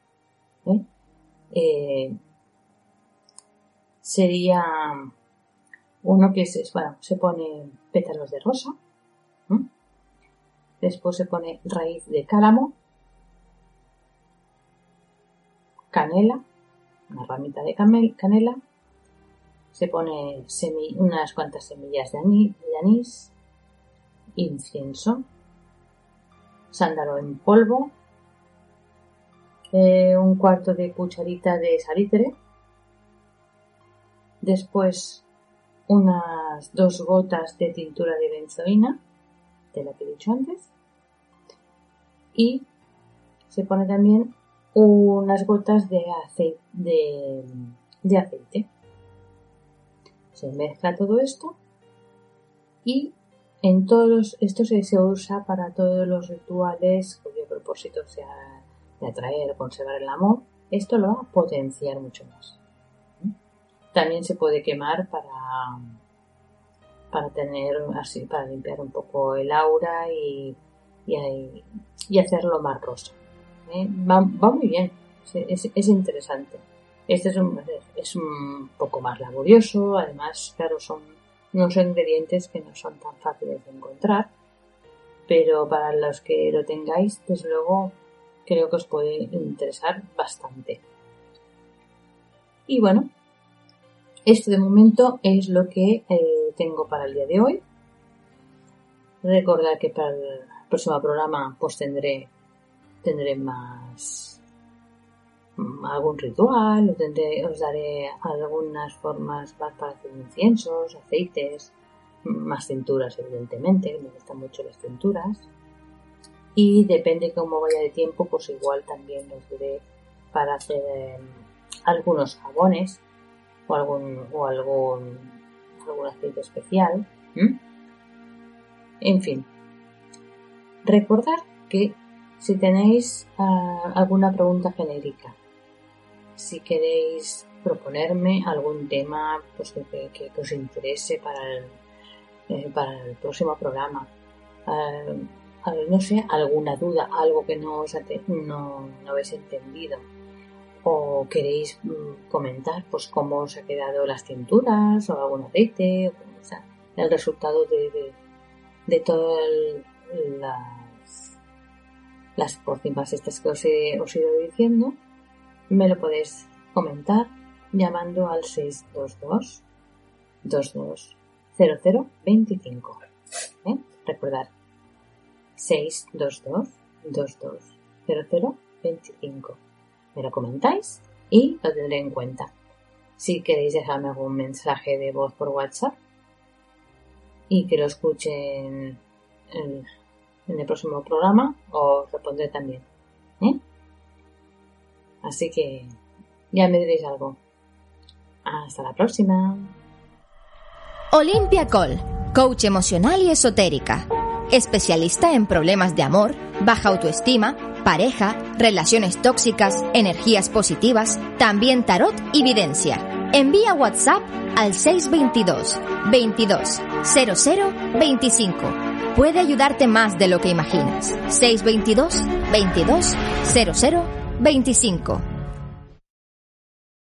¿eh? Eh, sería uno que se, bueno, se pone pétalos de rosa Después se pone raíz de cálamo, canela, una ramita de canela, se pone unas cuantas semillas de anís, incienso, sándalo en polvo, eh, un cuarto de cucharita de salitre, después unas dos gotas de tintura de benzoína, de la que he dicho antes, y se pone también unas gotas de aceite. Se mezcla todo esto y en todos esto se, usa para todos los rituales cuyo propósito sea de atraer, conservar el amor. Esto lo va a potenciar mucho más. También se puede quemar para, para tener así, para limpiar un poco el aura y, y, hacerlo más rosa. ¿Eh? Va, muy bien, es, interesante. Este es un, es un poco más laborioso, además, claro, son unos ingredientes que no son tan fáciles de encontrar, pero para los que lo tengáis, desde luego creo que os puede interesar bastante. Y bueno, esto de momento es lo que eh, tengo para el día de hoy. Recordad que para el próximo programa pues tendré, tendré más algún ritual, os daré algunas formas más para hacer inciensos, aceites, más cinturas evidentemente, me gustan mucho las cinturas. Y depende cómo vaya de tiempo, pues igual también os diré para hacer eh, algunos jabones o algún, o algún, algún aceite especial. En fin, recordar que si tenéis ah, alguna pregunta genérica, si queréis proponerme algún tema pues, que, os interese para el, eh, para el próximo programa, ah, no sé, alguna duda, algo que no, os no, no habéis entendido, o queréis mm, comentar pues cómo os ha quedado las cinturas o algún aceite, o, sea, el resultado de, de, todas las, las pócimas estas que os he, os he ido diciendo, me lo podéis comentar llamando al 622 22 0025. ¿Eh? Recordad, 622 22 0025 me lo comentáis y lo tendré en cuenta. Si queréis dejarme algún mensaje de voz por WhatsApp y que lo escuchen en, el próximo programa, os responderé también. ¿eh? Así que ya me diréis algo. Hasta la próxima. Olimpia Col, coach emocional y esotérica. Especialista en problemas de amor, baja autoestima, pareja, relaciones tóxicas, energías positivas, también tarot y videncia. Envía WhatsApp al 622 22 00 25. Puede ayudarte más de lo que imaginas. 622 22 00 25.